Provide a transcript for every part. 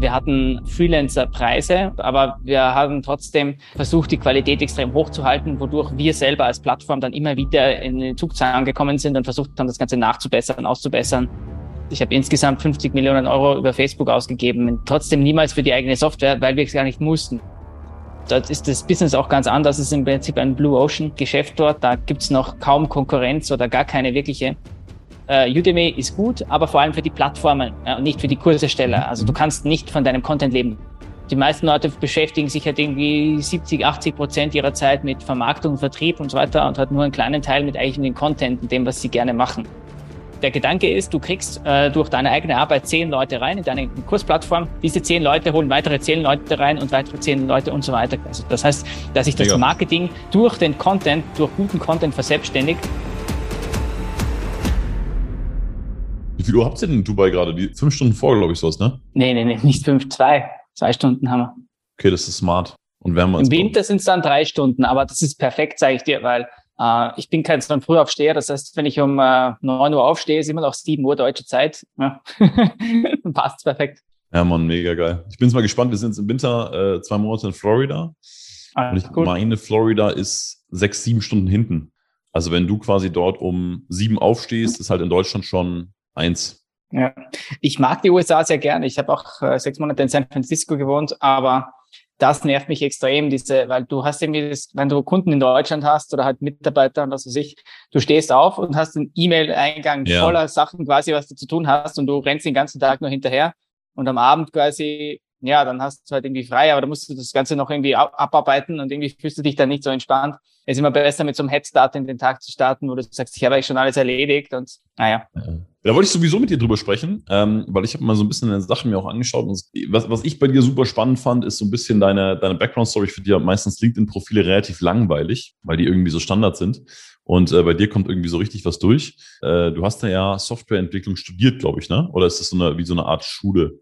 Wir hatten Freelancer-Preise, aber wir haben trotzdem versucht, die Qualität extrem hoch zu halten, wodurch wir selber als Plattform dann immer wieder in den Zugzahlen gekommen sind und versucht haben, das Ganze nachzubessern, auszubessern. Ich habe insgesamt 50 Millionen Euro über Facebook ausgegeben, trotzdem niemals für die eigene Software, weil wir es gar nicht mussten. Dort ist das Business auch ganz anders. Es ist im Prinzip ein Blue Ocean Geschäft dort. Da gibt es noch kaum Konkurrenz oder gar keine wirkliche. Uh, Udemy ist gut, aber vor allem für die Plattformen äh, und nicht für die Kursersteller. Also du kannst nicht von deinem Content leben. Die meisten Leute beschäftigen sich halt irgendwie 70, 80 Prozent ihrer Zeit mit Vermarktung, Vertrieb und so weiter und hat nur einen kleinen Teil mit eigentlich dem Content und dem, was sie gerne machen der Gedanke ist, du kriegst äh, durch deine eigene Arbeit zehn Leute rein in deine Kursplattform. Diese zehn Leute holen weitere zehn Leute rein und weitere zehn Leute und so weiter. Also das heißt, dass sich das. Marketing durch den Content, durch guten Content verselbstständigt. Viel Uhr habt ihr denn in Dubai gerade? Die fünf Stunden vor, glaube ich, sowas, ne? Nee, nee, nee, nicht fünf, zwei. Zwei Stunden haben wir. Okay, das ist smart. Und wärmer Im Winter sind es dann drei Stunden, aber das ist perfekt, sage ich dir, weil äh, ich bin kein so ein Frühaufsteher, das heißt, wenn ich um äh, 9 Uhr aufstehe, ist immer noch 7 Uhr deutsche Zeit. Ja. Dann passt perfekt. Ja, Mann, mega geil. Ich bin jetzt mal gespannt. Wir sind jetzt im Winter äh, zwei Monate in Florida. Ah, und ich cool. meine, Florida ist sechs, sieben Stunden hinten. Also wenn du quasi dort um sieben aufstehst, ist halt in Deutschland schon eins. Ja, ich mag die USA sehr gerne. Ich habe auch äh, sechs Monate in San Francisco gewohnt, aber das nervt mich extrem, diese, weil du hast irgendwie das, wenn du Kunden in Deutschland hast oder halt Mitarbeiter und was weiß ich, du stehst auf und hast einen E-Mail-Eingang ja. voller Sachen quasi, was du zu tun hast und du rennst den ganzen Tag nur hinterher und am Abend quasi, ja, dann hast du halt irgendwie frei, aber da musst du das Ganze noch irgendwie abarbeiten und irgendwie fühlst du dich dann nicht so entspannt. Es ist immer besser, mit so einem Headstart in den Tag zu starten, wo du sagst, ich habe eigentlich schon alles erledigt und naja. Ja. Da wollte ich sowieso mit dir drüber sprechen, ähm, weil ich habe mal so ein bisschen deine Sachen mir auch angeschaut. Und was, was ich bei dir super spannend fand, ist so ein bisschen deine, deine Background-Story. Ich finde ja meistens LinkedIn-Profile relativ langweilig, weil die irgendwie so Standard sind. Und äh, bei dir kommt irgendwie so richtig was durch. Äh, du hast da ja Softwareentwicklung studiert, glaube ich, ne? Oder ist das so eine, wie so eine Art Schule?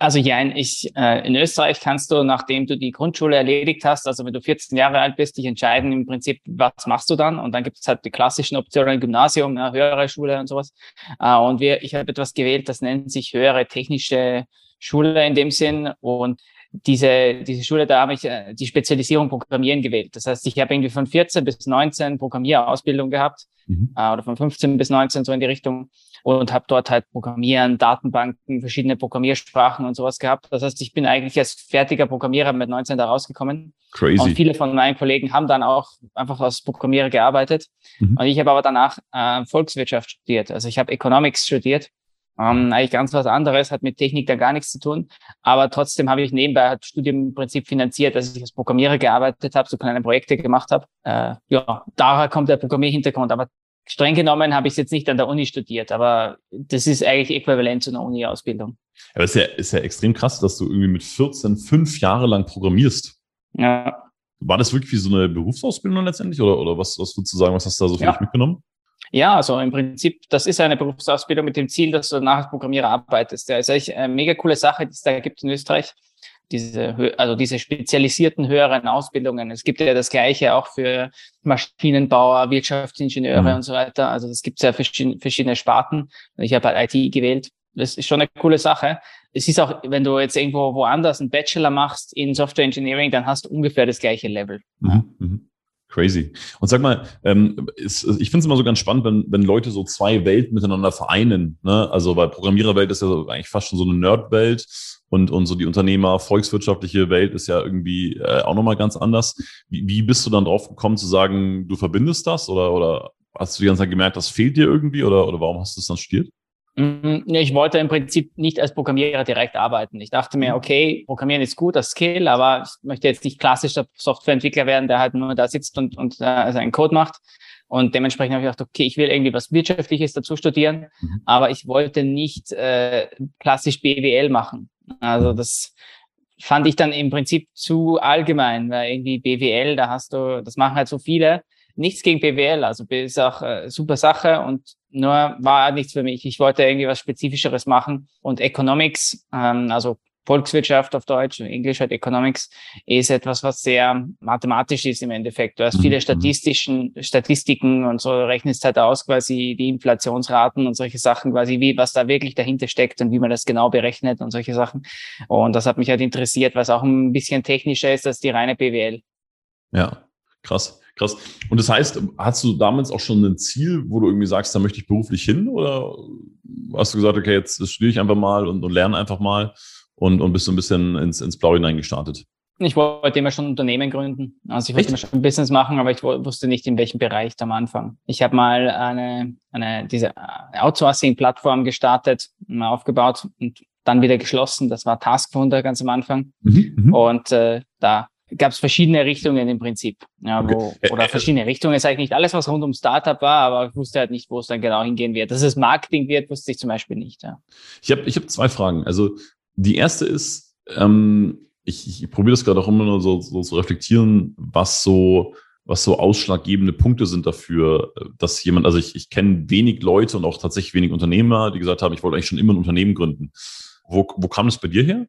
Also ja, ich, äh, in Österreich kannst du, nachdem du die Grundschule erledigt hast, also wenn du 14 Jahre alt bist, dich entscheiden im Prinzip, was machst du dann? Und dann gibt es halt die klassischen Optionen, Gymnasium, ja, höhere Schule und sowas. Äh, und wir, ich habe etwas gewählt, das nennt sich höhere technische Schule in dem Sinn. Und diese, diese Schule, da habe ich äh, die Spezialisierung Programmieren gewählt. Das heißt, ich habe irgendwie von 14 bis 19 Programmierausbildung gehabt mhm. äh, oder von 15 bis 19 so in die Richtung und habe dort halt Programmieren, Datenbanken, verschiedene Programmiersprachen und sowas gehabt. Das heißt, ich bin eigentlich als fertiger Programmierer mit 19 da rausgekommen. Crazy. Und viele von meinen Kollegen haben dann auch einfach als Programmierer gearbeitet. Mhm. Und ich habe aber danach äh, Volkswirtschaft studiert. Also ich habe Economics studiert ähm, eigentlich ganz was anderes, hat mit Technik da gar nichts zu tun. Aber trotzdem habe ich nebenbei halt Studium im Prinzip finanziert, dass ich als Programmierer gearbeitet habe, so kleine Projekte gemacht habe. Äh, ja, daher kommt der Programmierhintergrund. Aber streng genommen habe ich es jetzt nicht an der Uni studiert, aber das ist eigentlich äquivalent zu einer Uni-Ausbildung. Aber es ist ja, ist ja extrem krass, dass du irgendwie mit 14 fünf Jahre lang programmierst. Ja. War das wirklich wie so eine Berufsausbildung letztendlich oder, oder was, was würdest du sagen, was hast du da so für ja. dich mitgenommen? Ja, also im Prinzip, das ist eine Berufsausbildung mit dem Ziel, dass du danach als Programmierer arbeitest. Ja, ist eigentlich eine mega coole Sache, die es da gibt in Österreich. Diese, also diese spezialisierten höheren Ausbildungen. Es gibt ja das Gleiche auch für Maschinenbauer, Wirtschaftsingenieure mhm. und so weiter. Also es gibt ja verschiedene, verschiedene Sparten. Ich habe halt IT gewählt. Das ist schon eine coole Sache. Es ist auch, wenn du jetzt irgendwo woanders einen Bachelor machst in Software Engineering, dann hast du ungefähr das gleiche Level. Mhm. Mhm. Crazy. Und sag mal, ähm, ist, ich finde es immer so ganz spannend, wenn, wenn Leute so zwei Welten miteinander vereinen. Ne? Also weil Programmiererwelt ist ja eigentlich fast schon so eine Nerdwelt und, und so die Unternehmer, volkswirtschaftliche Welt ist ja irgendwie äh, auch nochmal ganz anders. Wie, wie bist du dann drauf gekommen zu sagen, du verbindest das oder, oder hast du die ganze Zeit gemerkt, das fehlt dir irgendwie oder, oder warum hast du es dann studiert? Mhm, ich wollte im Prinzip nicht als Programmierer direkt arbeiten. Ich dachte mir, mhm. okay, Programmieren ist gut, das Skill, aber ich möchte jetzt nicht klassischer Softwareentwickler werden, der halt nur da sitzt und, und äh, seinen Code macht. Und dementsprechend habe ich gedacht, okay, ich will irgendwie was Wirtschaftliches dazu studieren, mhm. aber ich wollte nicht äh, klassisch BWL machen. Also das fand ich dann im Prinzip zu allgemein, weil irgendwie BWL, da hast du, das machen halt so viele nichts gegen BWL, also ist auch äh, super Sache und nur war nichts für mich. Ich wollte irgendwie was Spezifischeres machen und Economics, ähm, also Volkswirtschaft auf Deutsch, Englisch halt Economics, ist etwas, was sehr mathematisch ist im Endeffekt. Du hast viele mhm. statistischen Statistiken und so rechnest halt aus quasi die Inflationsraten und solche Sachen quasi, wie, was da wirklich dahinter steckt und wie man das genau berechnet und solche Sachen. Und das hat mich halt interessiert, was auch ein bisschen technischer ist als die reine BWL. Ja, krass. Krass. Und das heißt, hast du damals auch schon ein Ziel, wo du irgendwie sagst, da möchte ich beruflich hin? Oder hast du gesagt, okay, jetzt studiere ich einfach mal und, und lerne einfach mal und, und bist so ein bisschen ins, ins Blau hineingestartet? Ich wollte immer schon ein Unternehmen gründen. Also ich wollte Echt? immer schon ein Business machen, aber ich wusste nicht, in welchem Bereich am Anfang. Ich habe mal eine, eine diese Outsourcing-Plattform gestartet, mal aufgebaut und dann wieder geschlossen. Das war Taskfunder ganz am Anfang. Mhm, mhm. und äh, da gab es verschiedene Richtungen im Prinzip. Ja, wo, okay. Oder verschiedene Richtungen. ist eigentlich nicht alles, was rund um Startup war, aber ich wusste halt nicht, wo es dann genau hingehen wird. Dass es Marketing wird, wusste ich zum Beispiel nicht. Ja. Ich habe ich hab zwei Fragen. Also die erste ist, ähm, ich, ich probiere das gerade auch immer nur so, so zu reflektieren, was so was so ausschlaggebende Punkte sind dafür, dass jemand, also ich, ich kenne wenig Leute und auch tatsächlich wenig Unternehmer, die gesagt haben, ich wollte eigentlich schon immer ein Unternehmen gründen. Wo, wo kam das bei dir her?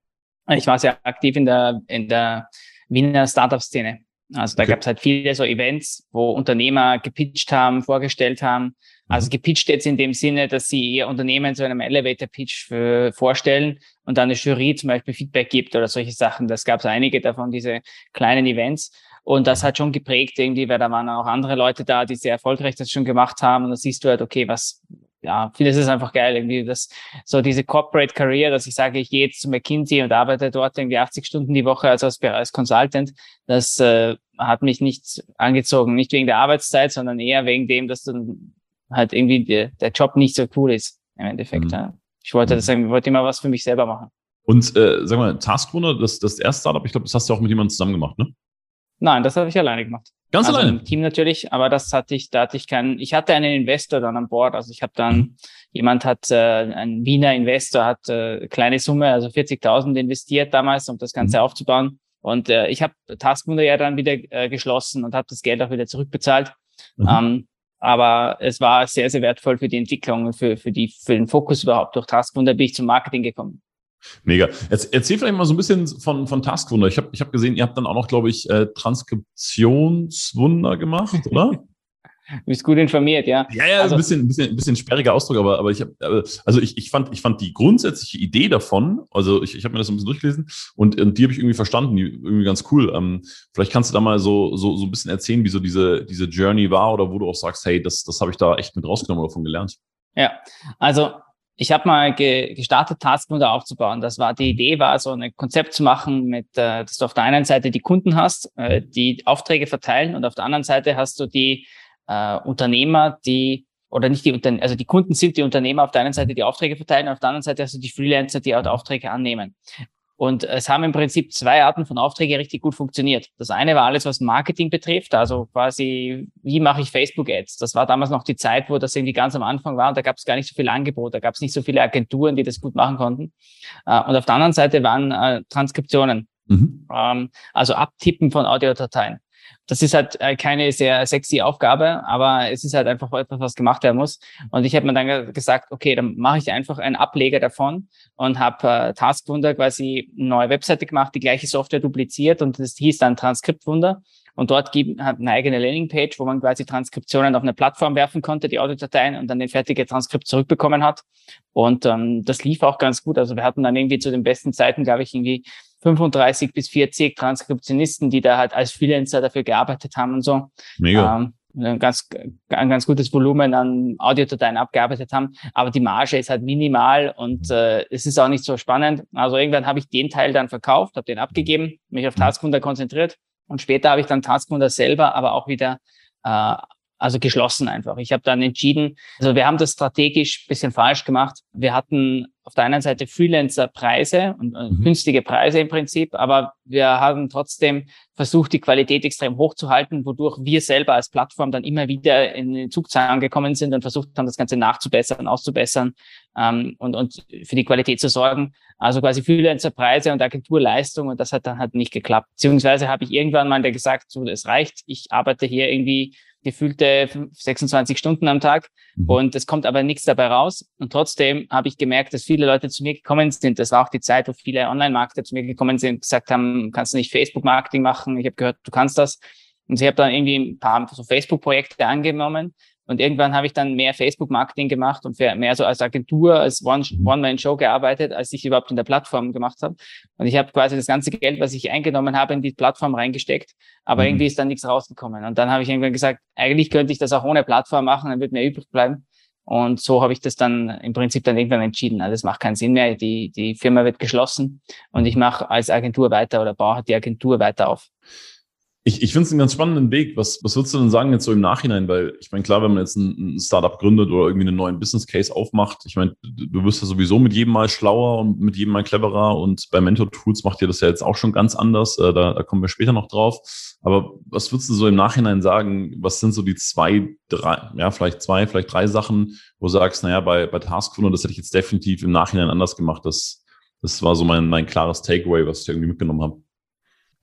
Ich war sehr aktiv in der, in der Wiener Startup-Szene. Also da okay. gab es halt viele so Events, wo Unternehmer gepitcht haben, vorgestellt haben. Also mhm. gepitcht jetzt in dem Sinne, dass sie ihr Unternehmen zu einem Elevator-Pitch vorstellen und dann eine Jury zum Beispiel Feedback gibt oder solche Sachen. Das gab es einige davon, diese kleinen Events. Und das hat schon geprägt irgendwie, weil da waren auch andere Leute da, die sehr erfolgreich das schon gemacht haben. Und da siehst du halt, okay, was, ja, vieles ist einfach geil, irgendwie das, so diese Corporate Career, dass ich sage, ich gehe jetzt zu McKinsey und arbeite dort irgendwie 80 Stunden die Woche als, als Consultant, das äh, hat mich nicht angezogen, nicht wegen der Arbeitszeit, sondern eher wegen dem, dass dann halt irgendwie der, der Job nicht so cool ist, im Endeffekt, mhm. ja. Ich wollte das sagen, ich wollte immer was für mich selber machen. Und äh, sag mal, Taskrunner, das, das erste Startup, ich glaube, das hast du auch mit jemandem zusammen gemacht, ne? Nein, das habe ich alleine gemacht. Ganz also alleine? Im Team natürlich, aber das hatte ich, da hatte ich keinen, ich hatte einen Investor dann an Bord. Also ich habe dann, mhm. jemand hat, äh, ein Wiener Investor hat äh, kleine Summe, also 40.000 investiert damals, um das Ganze mhm. aufzubauen. Und äh, ich habe Taskmunder ja dann wieder äh, geschlossen und habe das Geld auch wieder zurückbezahlt. Mhm. Ähm, aber es war sehr, sehr wertvoll für die Entwicklung und für, für, die, für den Fokus überhaupt. Durch Taskmunder bin ich zum Marketing gekommen. Mega. Erzähl vielleicht mal so ein bisschen von, von Taskwunder. Ich habe ich hab gesehen, ihr habt dann auch noch, glaube ich, äh, Transkriptionswunder gemacht, oder? Du bist gut informiert, ja. Ja, ja, also, ein bisschen, ein bisschen, ein bisschen sperriger Ausdruck, aber, aber ich habe, also ich, ich fand, ich fand die grundsätzliche Idee davon, also ich, ich habe mir das ein bisschen durchgelesen und, und die habe ich irgendwie verstanden, die irgendwie ganz cool. Ähm, vielleicht kannst du da mal so, so, so ein bisschen erzählen, wie so diese, diese Journey war oder wo du auch sagst, hey, das, das habe ich da echt mit rausgenommen oder von gelernt. Ja, also ich habe mal ge gestartet, Taskmodell aufzubauen. Das war die Idee, war so ein Konzept zu machen, mit, äh, dass du auf der einen Seite die Kunden hast, äh, die Aufträge verteilen, und auf der anderen Seite hast du die äh, Unternehmer, die oder nicht die Unternehmen, also die Kunden sind die Unternehmer auf der einen Seite, die Aufträge verteilen, auf der anderenIte hast du die Freelancer, die auch Aufträge annehmen. Und es haben im Prinzip zwei Arten von Aufträge richtig gut funktioniert. Das eine war alles, was Marketing betrifft, also quasi, wie mache ich Facebook-Ads? Das war damals noch die Zeit, wo das irgendwie ganz am Anfang war und da gab es gar nicht so viel Angebot, da gab es nicht so viele Agenturen, die das gut machen konnten. Äh, und auf der anderen Seite waren äh, Transkriptionen, mhm. Ähm, also Abtippen von Audiodateien. Das ist halt äh, keine sehr sexy Aufgabe, aber es ist halt einfach etwas, was gemacht werden muss. Und ich habe mir dann gesagt, okay, dann mache ich einfach einen Ableger davon und habe äh, Taskwunder quasi eine neue Webseite gemacht, die gleiche Software dupliziert und das hieß dann Transkriptwunder. Und dort gibt, hat eine eigene Landingpage, wo man quasi Transkriptionen auf eine Plattform werfen konnte, die Audiodateien und dann den fertige Transkript zurückbekommen hat. Und ähm, das lief auch ganz gut. Also wir hatten dann irgendwie zu den besten Zeiten, glaube ich, irgendwie 35 bis 40 Transkriptionisten, die da halt als Freelancer dafür gearbeitet haben und so. Mega. Ähm, ein ganz, ein ganz gutes Volumen an Audiodateien abgearbeitet haben. Aber die Marge ist halt minimal und äh, es ist auch nicht so spannend. Also irgendwann habe ich den Teil dann verkauft, habe den abgegeben, mich auf Taskfunder konzentriert und später habe ich dann Taskfunder selber aber auch wieder äh, also geschlossen einfach. Ich habe dann entschieden, also wir haben das strategisch bisschen falsch gemacht. Wir hatten auf der einen Seite Freelancer-Preise und äh, mhm. günstige Preise im Prinzip, aber wir haben trotzdem versucht, die Qualität extrem hoch zu halten, wodurch wir selber als Plattform dann immer wieder in den Zugzahn gekommen sind und versucht haben, das Ganze nachzubessern, auszubessern ähm, und, und für die Qualität zu sorgen. Also quasi Freelancer-Preise und Agenturleistung und das hat dann halt nicht geklappt. Beziehungsweise habe ich irgendwann mal gesagt, so, es reicht, ich arbeite hier irgendwie gefühlte 26 Stunden am Tag mhm. und es kommt aber nichts dabei raus. Und trotzdem habe ich gemerkt, dass viele Leute zu mir gekommen sind. Das war auch die Zeit, wo viele Online-Marketer zu mir gekommen sind und gesagt haben, kannst du nicht Facebook-Marketing machen? Ich habe gehört, du kannst das. Und ich habe dann irgendwie ein paar so Facebook-Projekte angenommen und irgendwann habe ich dann mehr Facebook-Marketing gemacht und mehr so als Agentur, als One-Man-Show gearbeitet, als ich überhaupt in der Plattform gemacht habe. Und ich habe quasi das ganze Geld, was ich eingenommen habe, in die Plattform reingesteckt, aber mhm. irgendwie ist dann nichts rausgekommen. Und dann habe ich irgendwann gesagt, eigentlich könnte ich das auch ohne Plattform machen, dann wird mir übrig bleiben. Und so habe ich das dann im Prinzip dann irgendwann entschieden. Also das macht keinen Sinn mehr. Die, die Firma wird geschlossen und ich mache als Agentur weiter oder baue die Agentur weiter auf. Ich, ich finde es einen ganz spannenden Weg. Was, was würdest du denn sagen jetzt so im Nachhinein? Weil ich meine, klar, wenn man jetzt ein, ein Startup gründet oder irgendwie einen neuen Business Case aufmacht, ich meine, du wirst ja sowieso mit jedem Mal schlauer und mit jedem Mal cleverer und bei Mentor Tools macht ihr das ja jetzt auch schon ganz anders. Äh, da, da kommen wir später noch drauf. Aber was würdest du so im Nachhinein sagen? Was sind so die zwei, drei, ja, vielleicht zwei, vielleicht drei Sachen, wo du sagst, naja, bei, bei Taskfunder, das hätte ich jetzt definitiv im Nachhinein anders gemacht. Das, das war so mein, mein klares Takeaway, was ich irgendwie mitgenommen habe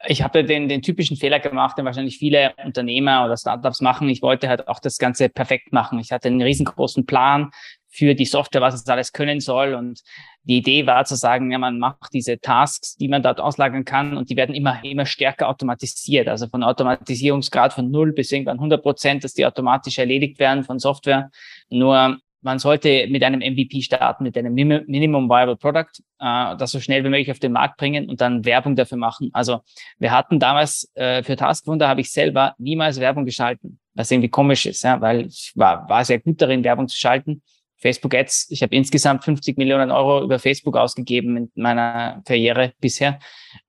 ich habe den, den typischen Fehler gemacht, den wahrscheinlich viele Unternehmer oder Startups machen. Ich wollte halt auch das Ganze perfekt machen. Ich hatte einen riesengroßen Plan für die Software, was es alles können soll. Und die Idee war zu sagen, ja, man macht diese Tasks, die man dort auslagern kann und die werden immer, immer stärker automatisiert. Also von Automatisierungsgrad von null bis irgendwann 100 Prozent, dass die automatisch erledigt werden von Software. Nur man sollte mit einem MVP starten, mit einem Minimum Viable Product, äh, das so schnell wie möglich auf den Markt bringen und dann Werbung dafür machen. Also wir hatten damals äh, für Taskwunder habe ich selber niemals Werbung geschalten, was irgendwie komisch ist, ja, weil ich war, war sehr gut darin, Werbung zu schalten. Facebook Ads, ich habe insgesamt 50 Millionen Euro über Facebook ausgegeben in meiner Karriere bisher.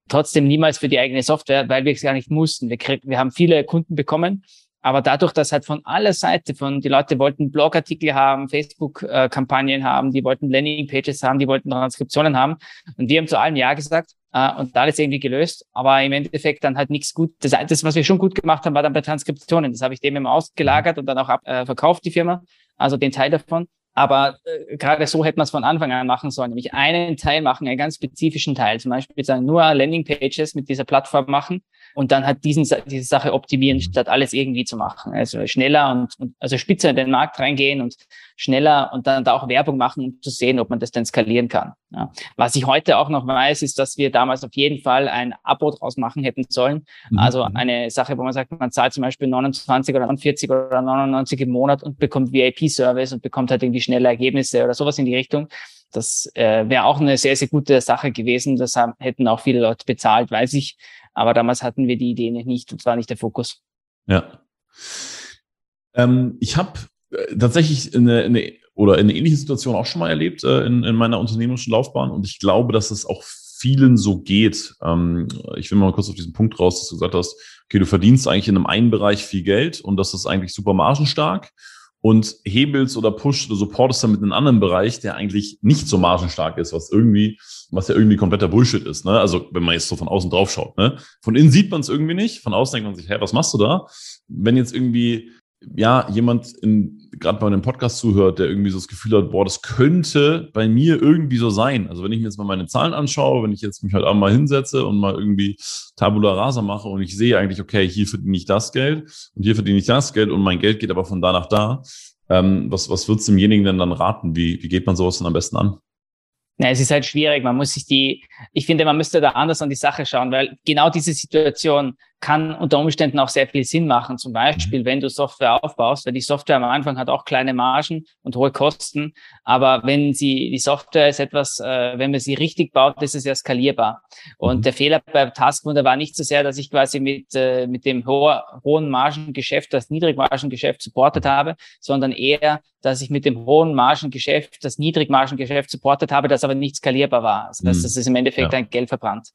Trotzdem niemals für die eigene Software, weil wir es gar nicht mussten. Wir, krieg, wir haben viele Kunden bekommen, aber dadurch, dass halt von aller Seite von, die Leute wollten Blogartikel haben, Facebook-Kampagnen haben, die wollten Landing-Pages haben, die wollten Transkriptionen haben. Und wir haben zu allen Ja gesagt äh, und da ist irgendwie gelöst. Aber im Endeffekt dann halt nichts gut. Das, das, was wir schon gut gemacht haben, war dann bei Transkriptionen. Das habe ich dem immer ausgelagert und dann auch ab, äh, verkauft, die Firma. Also den Teil davon. Aber äh, gerade so hätte man es von Anfang an machen sollen, nämlich einen Teil machen, einen ganz spezifischen Teil, zum Beispiel sagen, nur Landing-Pages mit dieser Plattform machen und dann halt diesen, diese Sache optimieren, statt alles irgendwie zu machen. Also schneller und, und also spitzer in den Markt reingehen und schneller und dann da auch Werbung machen, um zu sehen, ob man das dann skalieren kann. Ja. Was ich heute auch noch weiß, ist, dass wir damals auf jeden Fall ein Abo draus machen hätten sollen. Mhm. Also eine Sache, wo man sagt, man zahlt zum Beispiel 29 oder 49 oder 99 im Monat und bekommt VIP-Service und bekommt halt irgendwie schnelle Ergebnisse oder sowas in die Richtung. Das äh, wäre auch eine sehr, sehr gute Sache gewesen. Das haben, hätten auch viele Leute bezahlt, weiß ich. Aber damals hatten wir die Idee nicht und zwar nicht der Fokus. Ja. Ähm, ich habe äh, tatsächlich eine, eine oder eine ähnliche Situation auch schon mal erlebt äh, in, in meiner unternehmerischen Laufbahn und ich glaube, dass es auch vielen so geht. Ähm, ich will mal kurz auf diesen Punkt raus, dass du gesagt hast, okay, du verdienst eigentlich in einem einen Bereich viel Geld und das ist eigentlich super margenstark und hebelst oder pusht oder supportest damit einen anderen Bereich, der eigentlich nicht so margenstark ist, was irgendwie, was ja irgendwie kompletter Bullshit ist. Ne? Also wenn man jetzt so von außen drauf schaut. Ne? Von innen sieht man es irgendwie nicht, von außen denkt man sich, hä, was machst du da? Wenn jetzt irgendwie ja, jemand gerade bei einem Podcast zuhört, der irgendwie so das Gefühl hat, boah, das könnte bei mir irgendwie so sein. Also wenn ich mir jetzt mal meine Zahlen anschaue, wenn ich jetzt mich halt auch mal hinsetze und mal irgendwie Tabula Rasa mache und ich sehe eigentlich, okay, hier verdiene ich das Geld und hier verdiene ich das Geld und mein Geld geht aber von da nach da. Ähm, was, was würdest du demjenigen denn dann raten? Wie, wie geht man sowas dann am besten an? Na, es ist halt schwierig. Man muss sich die, ich finde, man müsste da anders an die Sache schauen, weil genau diese Situation kann unter Umständen auch sehr viel Sinn machen. Zum Beispiel, wenn du Software aufbaust, weil die Software am Anfang hat auch kleine Margen und hohe Kosten. Aber wenn sie, die Software ist etwas, äh, wenn man sie richtig baut, ist es ja skalierbar. Und mhm. der Fehler bei Taskwunder war nicht so sehr, dass ich quasi mit, äh, mit dem hoher, hohen Margengeschäft das Niedrigmargengeschäft supportet habe, sondern eher, dass ich mit dem hohen Margengeschäft das Niedrigmargengeschäft supportet habe, das aber nicht skalierbar war. Das heißt, mhm. das ist im Endeffekt ja. ein Geld verbrannt.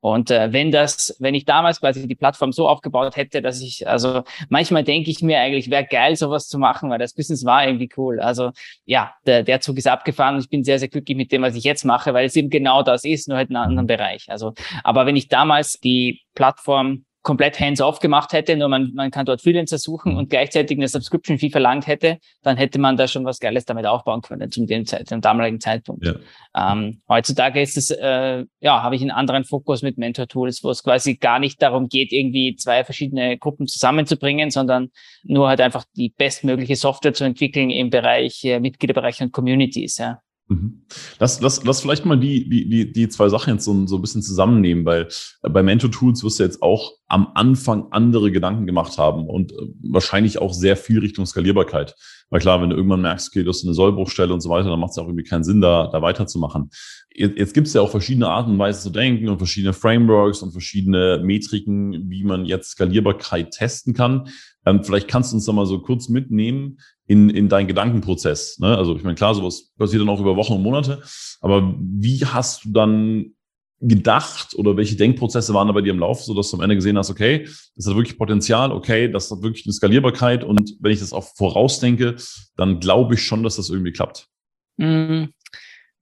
Und äh, wenn das, wenn ich damals quasi die Plattform so aufgebaut hätte, dass ich, also manchmal denke ich mir eigentlich, wäre geil, sowas zu machen, weil das Business war irgendwie cool. Also ja, der, der Zug ist abgefahren und ich bin sehr, sehr glücklich mit dem, was ich jetzt mache, weil es eben genau das ist, nur halt in einem anderen Bereich. Also, aber wenn ich damals die Plattform komplett hands-off gemacht hätte, nur man, man kann dort Freelancer suchen und gleichzeitig eine Subscription-Fee verlangt hätte, dann hätte man da schon was Geiles damit aufbauen können zum, dem, zum damaligen Zeitpunkt. Ja. Ähm, heutzutage ist es, äh, ja, habe ich einen anderen Fokus mit Mentor-Tools, wo es quasi gar nicht darum geht, irgendwie zwei verschiedene Gruppen zusammenzubringen, sondern nur halt einfach die bestmögliche Software zu entwickeln im Bereich äh, Mitgliederbereich und Communities. Ja. Mhm. Lass, lass, lass vielleicht mal die, die, die, die zwei Sachen jetzt so, so ein bisschen zusammennehmen, weil bei Mentor Tools wirst du jetzt auch am Anfang andere Gedanken gemacht haben und äh, wahrscheinlich auch sehr viel Richtung Skalierbarkeit. Weil klar, wenn du irgendwann merkst, okay, du hast eine Sollbruchstelle und so weiter, dann macht es auch irgendwie keinen Sinn, da, da weiterzumachen. Jetzt, jetzt gibt es ja auch verschiedene Arten und Weisen zu denken und verschiedene Frameworks und verschiedene Metriken, wie man jetzt Skalierbarkeit testen kann. Ähm, vielleicht kannst du uns da mal so kurz mitnehmen in, in deinen Gedankenprozess. Ne? Also ich meine, klar, sowas passiert dann auch über Wochen und Monate, aber wie hast du dann gedacht oder welche Denkprozesse waren da bei dir im Lauf, so dass du am Ende gesehen hast, okay, das hat wirklich Potenzial, okay, das hat wirklich eine Skalierbarkeit und wenn ich das auch vorausdenke, dann glaube ich schon, dass das irgendwie klappt. Mm,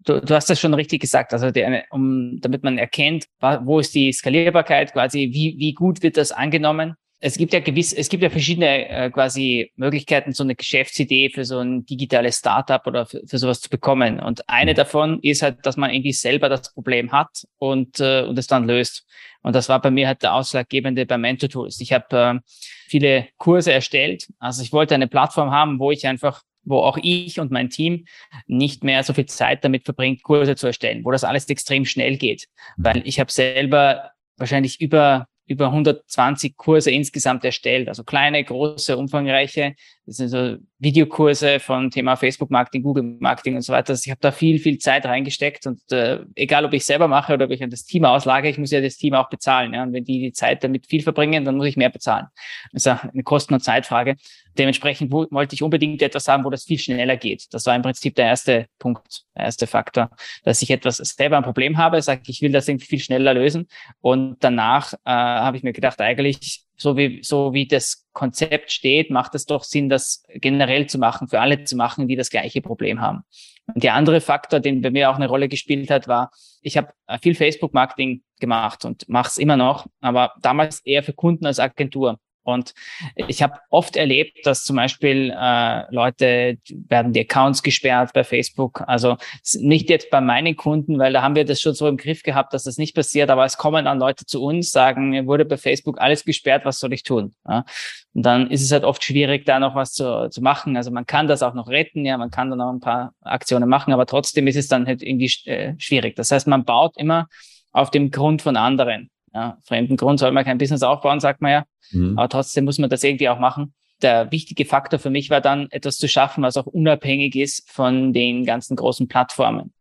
du, du hast das schon richtig gesagt. Also die, um, damit man erkennt, wo ist die Skalierbarkeit, quasi wie, wie gut wird das angenommen es gibt ja gewiss, es gibt ja verschiedene äh, quasi Möglichkeiten, so eine Geschäftsidee für so ein digitales Startup oder für, für sowas zu bekommen. Und eine mhm. davon ist halt, dass man irgendwie selber das Problem hat und, äh, und es dann löst. Und das war bei mir halt der ausschlaggebende bei Mentor Tools. Ich habe äh, viele Kurse erstellt. Also ich wollte eine Plattform haben, wo ich einfach wo auch ich und mein Team nicht mehr so viel Zeit damit verbringt, Kurse zu erstellen, wo das alles extrem schnell geht. Mhm. Weil ich habe selber wahrscheinlich über über 120 Kurse insgesamt erstellt, also kleine, große, umfangreiche. Das sind so Videokurse von Thema Facebook-Marketing, Google-Marketing und so weiter. Also ich habe da viel, viel Zeit reingesteckt und äh, egal, ob ich selber mache oder ob ich an das Team auslage, ich muss ja das Team auch bezahlen. Ja? Und wenn die die Zeit damit viel verbringen, dann muss ich mehr bezahlen. Das ist eine Kosten- und Zeitfrage. Dementsprechend wollte ich unbedingt etwas haben, wo das viel schneller geht. Das war im Prinzip der erste Punkt, der erste Faktor, dass ich etwas selber ein Problem habe, sage ich will das irgendwie viel schneller lösen und danach äh, habe ich mir gedacht, eigentlich so wie so wie das Konzept steht, macht es doch Sinn, das generell zu machen, für alle zu machen, die das gleiche Problem haben. Und der andere Faktor, den bei mir auch eine Rolle gespielt hat, war, ich habe viel Facebook-Marketing gemacht und mache es immer noch, aber damals eher für Kunden als Agentur. Und ich habe oft erlebt, dass zum Beispiel äh, Leute werden die Accounts gesperrt bei Facebook. Also nicht jetzt bei meinen Kunden, weil da haben wir das schon so im Griff gehabt, dass das nicht passiert. Aber es kommen dann Leute zu uns, sagen, mir wurde bei Facebook alles gesperrt, was soll ich tun? Ja? Und dann ist es halt oft schwierig, da noch was zu, zu machen. Also man kann das auch noch retten, ja, man kann dann noch ein paar Aktionen machen, aber trotzdem ist es dann halt irgendwie äh, schwierig. Das heißt, man baut immer auf dem Grund von anderen. Ja, fremden Grund soll man kein Business aufbauen, sagt man ja. Mhm. Aber trotzdem muss man das irgendwie auch machen. Der wichtige Faktor für mich war dann, etwas zu schaffen, was auch unabhängig ist von den ganzen großen Plattformen.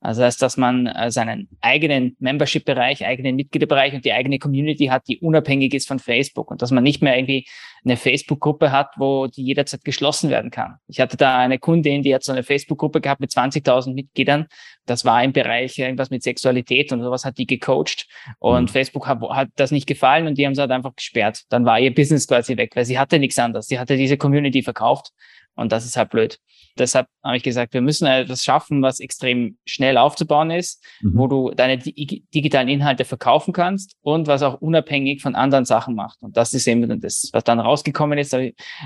Also das heißt, dass man äh, seinen eigenen Membership-Bereich, eigenen Mitgliederbereich und die eigene Community hat, die unabhängig ist von Facebook und dass man nicht mehr irgendwie eine Facebook-Gruppe hat, wo die jederzeit geschlossen werden kann. Ich hatte da eine Kundin, die hat so eine Facebook-Gruppe gehabt mit 20.000 Mitgliedern. Das war im Bereich irgendwas mit Sexualität und sowas hat die gecoacht und mhm. Facebook hat, hat, das nicht gefallen und die haben sie halt einfach gesperrt. Dann war ihr Business quasi weg, weil sie hatte nichts anderes. Sie hatte diese Community verkauft und das ist halt blöd. Deshalb habe ich gesagt, wir müssen etwas schaffen, was extrem schnell aufzubauen ist, mhm. wo du deine digitalen Inhalte verkaufen kannst und was auch unabhängig von anderen Sachen macht. Und das ist eben das, was dann rausgekommen ist. Da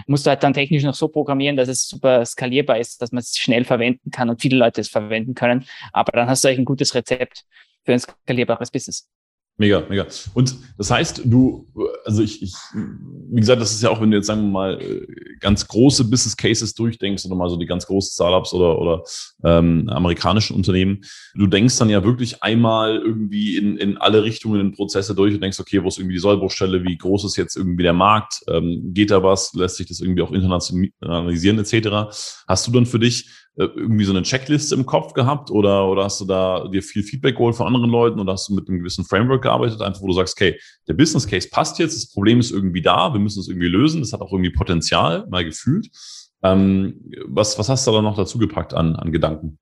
musst du halt dann technisch noch so programmieren, dass es super skalierbar ist, dass man es schnell verwenden kann und viele Leute es verwenden können. Aber dann hast du eigentlich ein gutes Rezept für ein skalierbares Business. Mega, mega. Und das heißt, du, also ich, ich, wie gesagt, das ist ja auch, wenn du jetzt sagen wir mal ganz große Business Cases durchdenkst oder mal so die ganz großen Startups oder, oder ähm, amerikanischen Unternehmen, du denkst dann ja wirklich einmal irgendwie in, in alle Richtungen in Prozesse durch und denkst, okay, wo ist irgendwie die Sollbruchstelle, wie groß ist jetzt irgendwie der Markt, ähm, geht da was, lässt sich das irgendwie auch internationalisieren etc. Hast du dann für dich äh, irgendwie so eine Checkliste im Kopf gehabt oder, oder hast du da dir viel Feedback geholt von anderen Leuten oder hast du mit einem gewissen Framework gearbeitet, einfach wo du sagst, okay, der Business Case passt jetzt, das Problem ist irgendwie da, wir müssen es irgendwie lösen, das hat auch irgendwie Potenzial, mal gefühlt. Ähm, was, was hast du da noch dazu gepackt an, an Gedanken?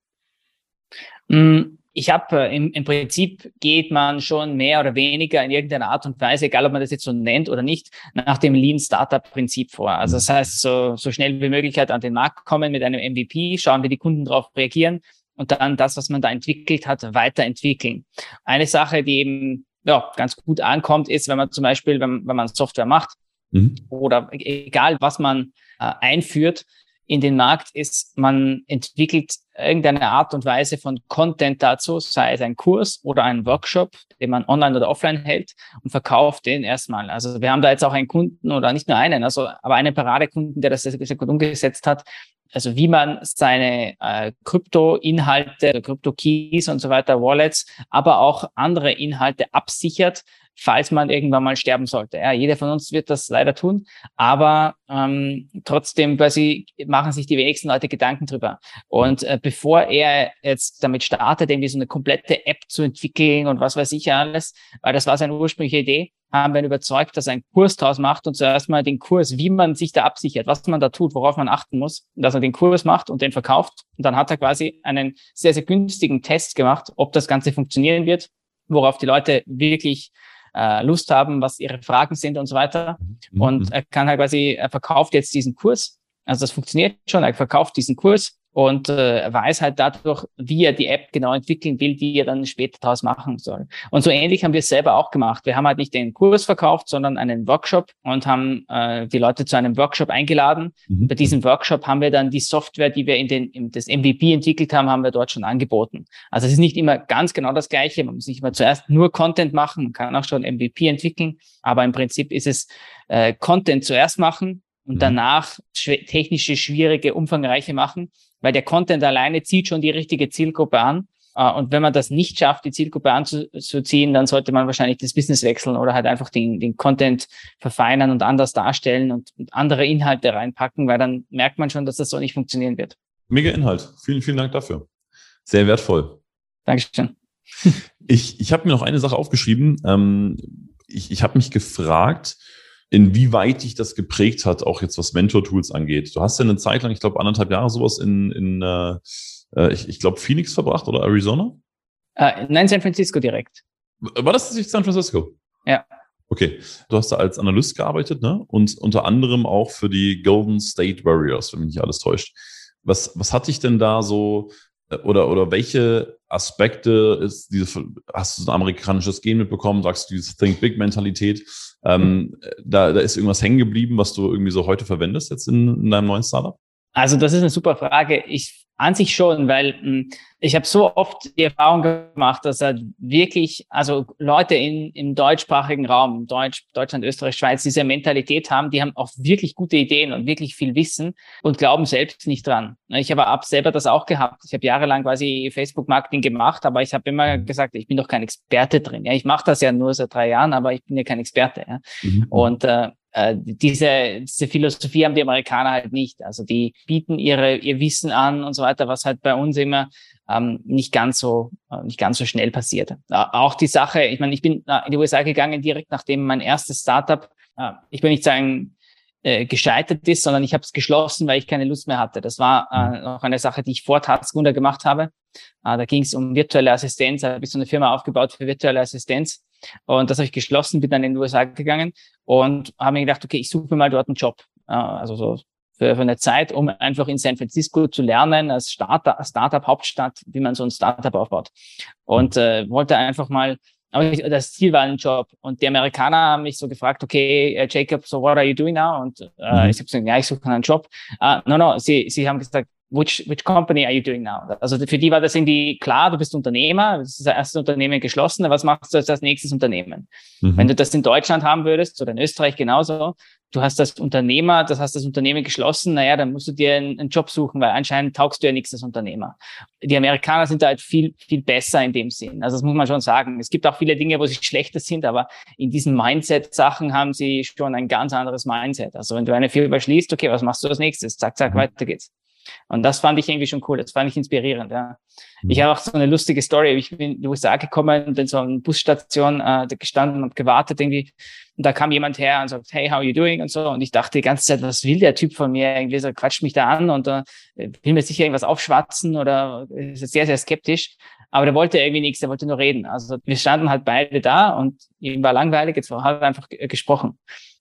Mm, ich habe äh, im, im Prinzip geht man schon mehr oder weniger in irgendeiner Art und Weise, egal ob man das jetzt so nennt oder nicht, nach dem Lean Startup Prinzip vor. Also das heißt, so, so schnell wie möglich halt an den Markt kommen mit einem MVP, schauen, wie die Kunden darauf reagieren und dann das, was man da entwickelt hat, weiterentwickeln. Eine Sache, die eben ja, ganz gut ankommt, ist, wenn man zum Beispiel, wenn, wenn man Software macht mhm. oder egal, was man äh, einführt in den Markt, ist, man entwickelt irgendeine Art und Weise von Content dazu, sei es ein Kurs oder ein Workshop, den man online oder offline hält und verkauft den erstmal. Also wir haben da jetzt auch einen Kunden oder nicht nur einen, also aber einen Paradekunden, der das sehr, gut umgesetzt hat, also wie man seine äh, Krypto-Inhalte, Krypto-Keys und so weiter, Wallets, aber auch andere Inhalte absichert, falls man irgendwann mal sterben sollte. Ja, jeder von uns wird das leider tun, aber ähm, trotzdem quasi machen sich die wenigsten Leute Gedanken drüber. Und äh, bevor er jetzt damit startet, irgendwie so eine komplette App zu entwickeln und was weiß ich alles, weil das war seine ursprüngliche Idee, haben wir ihn überzeugt, dass er einen Kurs draus macht und zuerst mal den Kurs, wie man sich da absichert, was man da tut, worauf man achten muss, dass er den Kurs macht und den verkauft. Und dann hat er quasi einen sehr, sehr günstigen Test gemacht, ob das Ganze funktionieren wird, worauf die Leute wirklich äh, Lust haben, was ihre Fragen sind und so weiter. Mhm. Und er kann halt quasi, er verkauft jetzt diesen Kurs. Also das funktioniert schon, er verkauft diesen Kurs und äh, weiß halt dadurch, wie er die App genau entwickeln will, die er dann später daraus machen soll. Und so ähnlich haben wir es selber auch gemacht. Wir haben halt nicht den Kurs verkauft, sondern einen Workshop und haben äh, die Leute zu einem Workshop eingeladen. Mhm. Bei diesem Workshop haben wir dann die Software, die wir in den in das MVP entwickelt haben, haben wir dort schon angeboten. Also es ist nicht immer ganz genau das Gleiche. Man muss nicht immer zuerst nur Content machen, man kann auch schon MVP entwickeln, aber im Prinzip ist es äh, Content zuerst machen und mhm. danach technische, schwierige, umfangreiche machen weil der Content alleine zieht schon die richtige Zielgruppe an. Äh, und wenn man das nicht schafft, die Zielgruppe anzuziehen, dann sollte man wahrscheinlich das Business wechseln oder halt einfach den, den Content verfeinern und anders darstellen und, und andere Inhalte reinpacken, weil dann merkt man schon, dass das so nicht funktionieren wird. Mega Inhalt. Vielen, vielen Dank dafür. Sehr wertvoll. Dankeschön. Ich, ich habe mir noch eine Sache aufgeschrieben. Ähm, ich ich habe mich gefragt, inwieweit dich das geprägt hat, auch jetzt was Mentor-Tools angeht. Du hast ja eine Zeit lang, ich glaube anderthalb Jahre sowas in, in äh, äh ich, ich glaube Phoenix verbracht oder Arizona? Äh, nein, San Francisco direkt. War das nicht San Francisco? Ja. Okay, du hast da als Analyst gearbeitet, ne? Und unter anderem auch für die Golden State Warriors, wenn mich nicht alles täuscht. Was, was hat dich denn da so oder, oder welche Aspekte ist diese, hast du so ein amerikanisches Gen mitbekommen, sagst du diese Think Big Mentalität, ähm, da, da ist irgendwas hängen geblieben, was du irgendwie so heute verwendest jetzt in, in deinem neuen Startup? Also das ist eine super Frage. Ich an sich schon, weil mh, hm, ich habe so oft die Erfahrung gemacht, dass er wirklich, also Leute in, im deutschsprachigen Raum, Deutsch, Deutschland, Österreich, Schweiz, diese Mentalität haben, die haben auch wirklich gute Ideen und wirklich viel Wissen und glauben selbst nicht dran. Ich habe ab selber das auch gehabt. Ich habe jahrelang quasi Facebook-Marketing gemacht, aber ich habe immer gesagt, ich bin doch kein Experte drin. Ja, ich mache das ja nur seit drei Jahren, aber ich bin ja kein Experte. Ja. Mhm. Und äh, äh, diese, diese Philosophie haben die Amerikaner halt nicht. Also die bieten ihre, ihr Wissen an und so weiter, was halt bei uns immer ähm, nicht ganz so äh, nicht ganz so schnell passiert. Äh, auch die Sache, ich meine, ich bin in die USA gegangen direkt nachdem mein erstes Startup, äh, ich will nicht sagen äh, gescheitert ist, sondern ich habe es geschlossen, weil ich keine Lust mehr hatte. Das war äh, mhm. noch eine Sache, die ich vor Tatskunder gemacht habe. Äh, da ging es um virtuelle Assistenz, da habe ich so eine Firma aufgebaut für virtuelle Assistenz. Und das habe ich geschlossen, bin dann in die USA gegangen und habe mir gedacht, okay, ich suche mir mal dort einen Job. Äh, also so für, für eine Zeit, um einfach in San Francisco zu lernen, als Startup, Startup-Hauptstadt, wie man so ein Startup aufbaut. Und äh, wollte einfach mal aber ich, das Ziel war ein Job. Und die Amerikaner haben mich so gefragt, okay, uh, Jacob, so what are you doing now? Und uh, mhm. ich habe gesagt, ja, ich suche einen Job. Uh, no, no, sie, sie haben gesagt, which, which company are you doing now? Also für die war das irgendwie klar, du bist Unternehmer, das ist das erste Unternehmen geschlossen, was machst du als das nächstes Unternehmen? Mhm. Wenn du das in Deutschland haben würdest oder in Österreich genauso, du hast das Unternehmer, das hast das Unternehmen geschlossen, naja, dann musst du dir einen, einen, Job suchen, weil anscheinend taugst du ja nichts als Unternehmer. Die Amerikaner sind da halt viel, viel besser in dem Sinn. Also das muss man schon sagen. Es gibt auch viele Dinge, wo sie schlechter sind, aber in diesen Mindset-Sachen haben sie schon ein ganz anderes Mindset. Also wenn du eine Firma schließt, okay, was machst du als nächstes? Zack, zack, mhm. weiter geht's. Und das fand ich irgendwie schon cool. Das fand ich inspirierend. Ja. Ich mhm. habe auch so eine lustige Story. Ich bin in die USA gekommen und in so einer Busstation äh, gestanden und gewartet irgendwie. Und da kam jemand her und sagt, hey, how are you doing? Und so. Und ich dachte die ganze Zeit, was will der Typ von mir? Irgendwie so quatscht mich da an und äh, will mir sicher irgendwas aufschwatzen oder ist sehr, sehr skeptisch. Aber der wollte irgendwie nichts, der wollte nur reden. Also wir standen halt beide da und ihm war langweilig, jetzt hat er einfach gesprochen.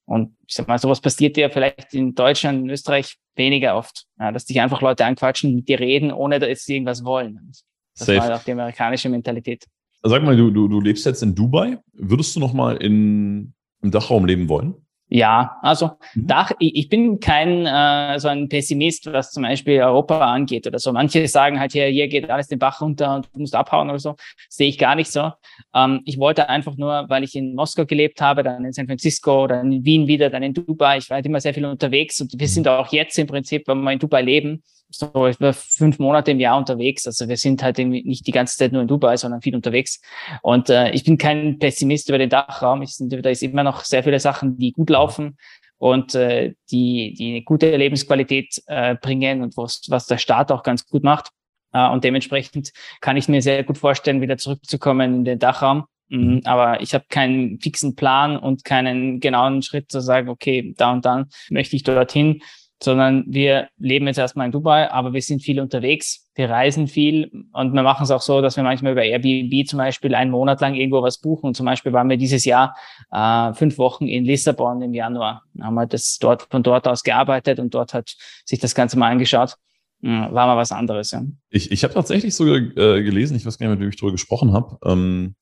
Und ich sag mal, sowas passiert ja vielleicht in Deutschland, in Österreich weniger oft, ja, dass dich einfach Leute anquatschen, mit dir reden, ohne dass sie irgendwas wollen. Das Safe. war auch die amerikanische Mentalität. Sag mal, du, du, du lebst jetzt in Dubai. Würdest du noch mal in, im Dachraum leben wollen? Ja, also mhm. Dach, ich, ich bin kein äh, so ein Pessimist, was zum Beispiel Europa angeht oder so. Manche sagen halt hier, hier geht alles den Bach runter und du musst abhauen oder so. sehe ich gar nicht so. Ähm, ich wollte einfach nur, weil ich in Moskau gelebt habe, dann in San Francisco, dann in Wien wieder, dann in Dubai. Ich war halt immer sehr viel unterwegs und wir mhm. sind auch jetzt im Prinzip, wenn wir in Dubai leben, so ich fünf Monate im Jahr unterwegs. Also wir sind halt nicht die ganze Zeit nur in Dubai, sondern viel unterwegs. Und äh, ich bin kein Pessimist über den Dachraum. Ich sind, da ist immer noch sehr viele Sachen, die gut laufen und äh, die, die eine gute Lebensqualität äh, bringen und was, was der Staat auch ganz gut macht. Äh, und dementsprechend kann ich mir sehr gut vorstellen, wieder zurückzukommen in den Dachraum. Mhm. Aber ich habe keinen fixen Plan und keinen genauen Schritt zu sagen, okay, da und dann möchte ich dorthin, sondern wir leben jetzt erstmal in Dubai, aber wir sind viel unterwegs, wir reisen viel und wir machen es auch so, dass wir manchmal über Airbnb zum Beispiel einen Monat lang irgendwo was buchen. zum Beispiel waren wir dieses Jahr äh, fünf Wochen in Lissabon im Januar. Haben wir das dort von dort aus gearbeitet und dort hat sich das Ganze mal angeschaut. War mal was anderes, ja. Ich, ich habe tatsächlich sogar äh, gelesen, ich weiß gar nicht, mit wem ich darüber gesprochen habe, ähm,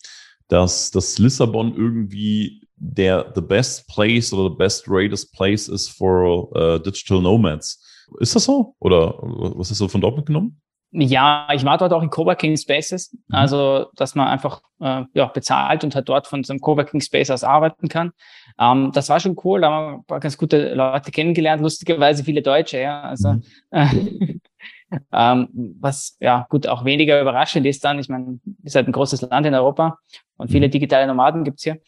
dass, dass Lissabon irgendwie der the best place oder the best greatest place ist for uh, digital nomads. Ist das so? Oder was ist so von dort mitgenommen? Ja, ich war dort auch in Coworking Spaces, mhm. also dass man einfach äh, ja, bezahlt und halt dort von so einem Coworking Space aus arbeiten kann. Ähm, das war schon cool, da haben wir ganz gute Leute kennengelernt, lustigerweise viele Deutsche, ja. Also mhm. äh, ähm, was ja gut auch weniger überraschend ist dann. Ich meine, ist halt ein großes Land in Europa und viele mhm. digitale Nomaden gibt's hier.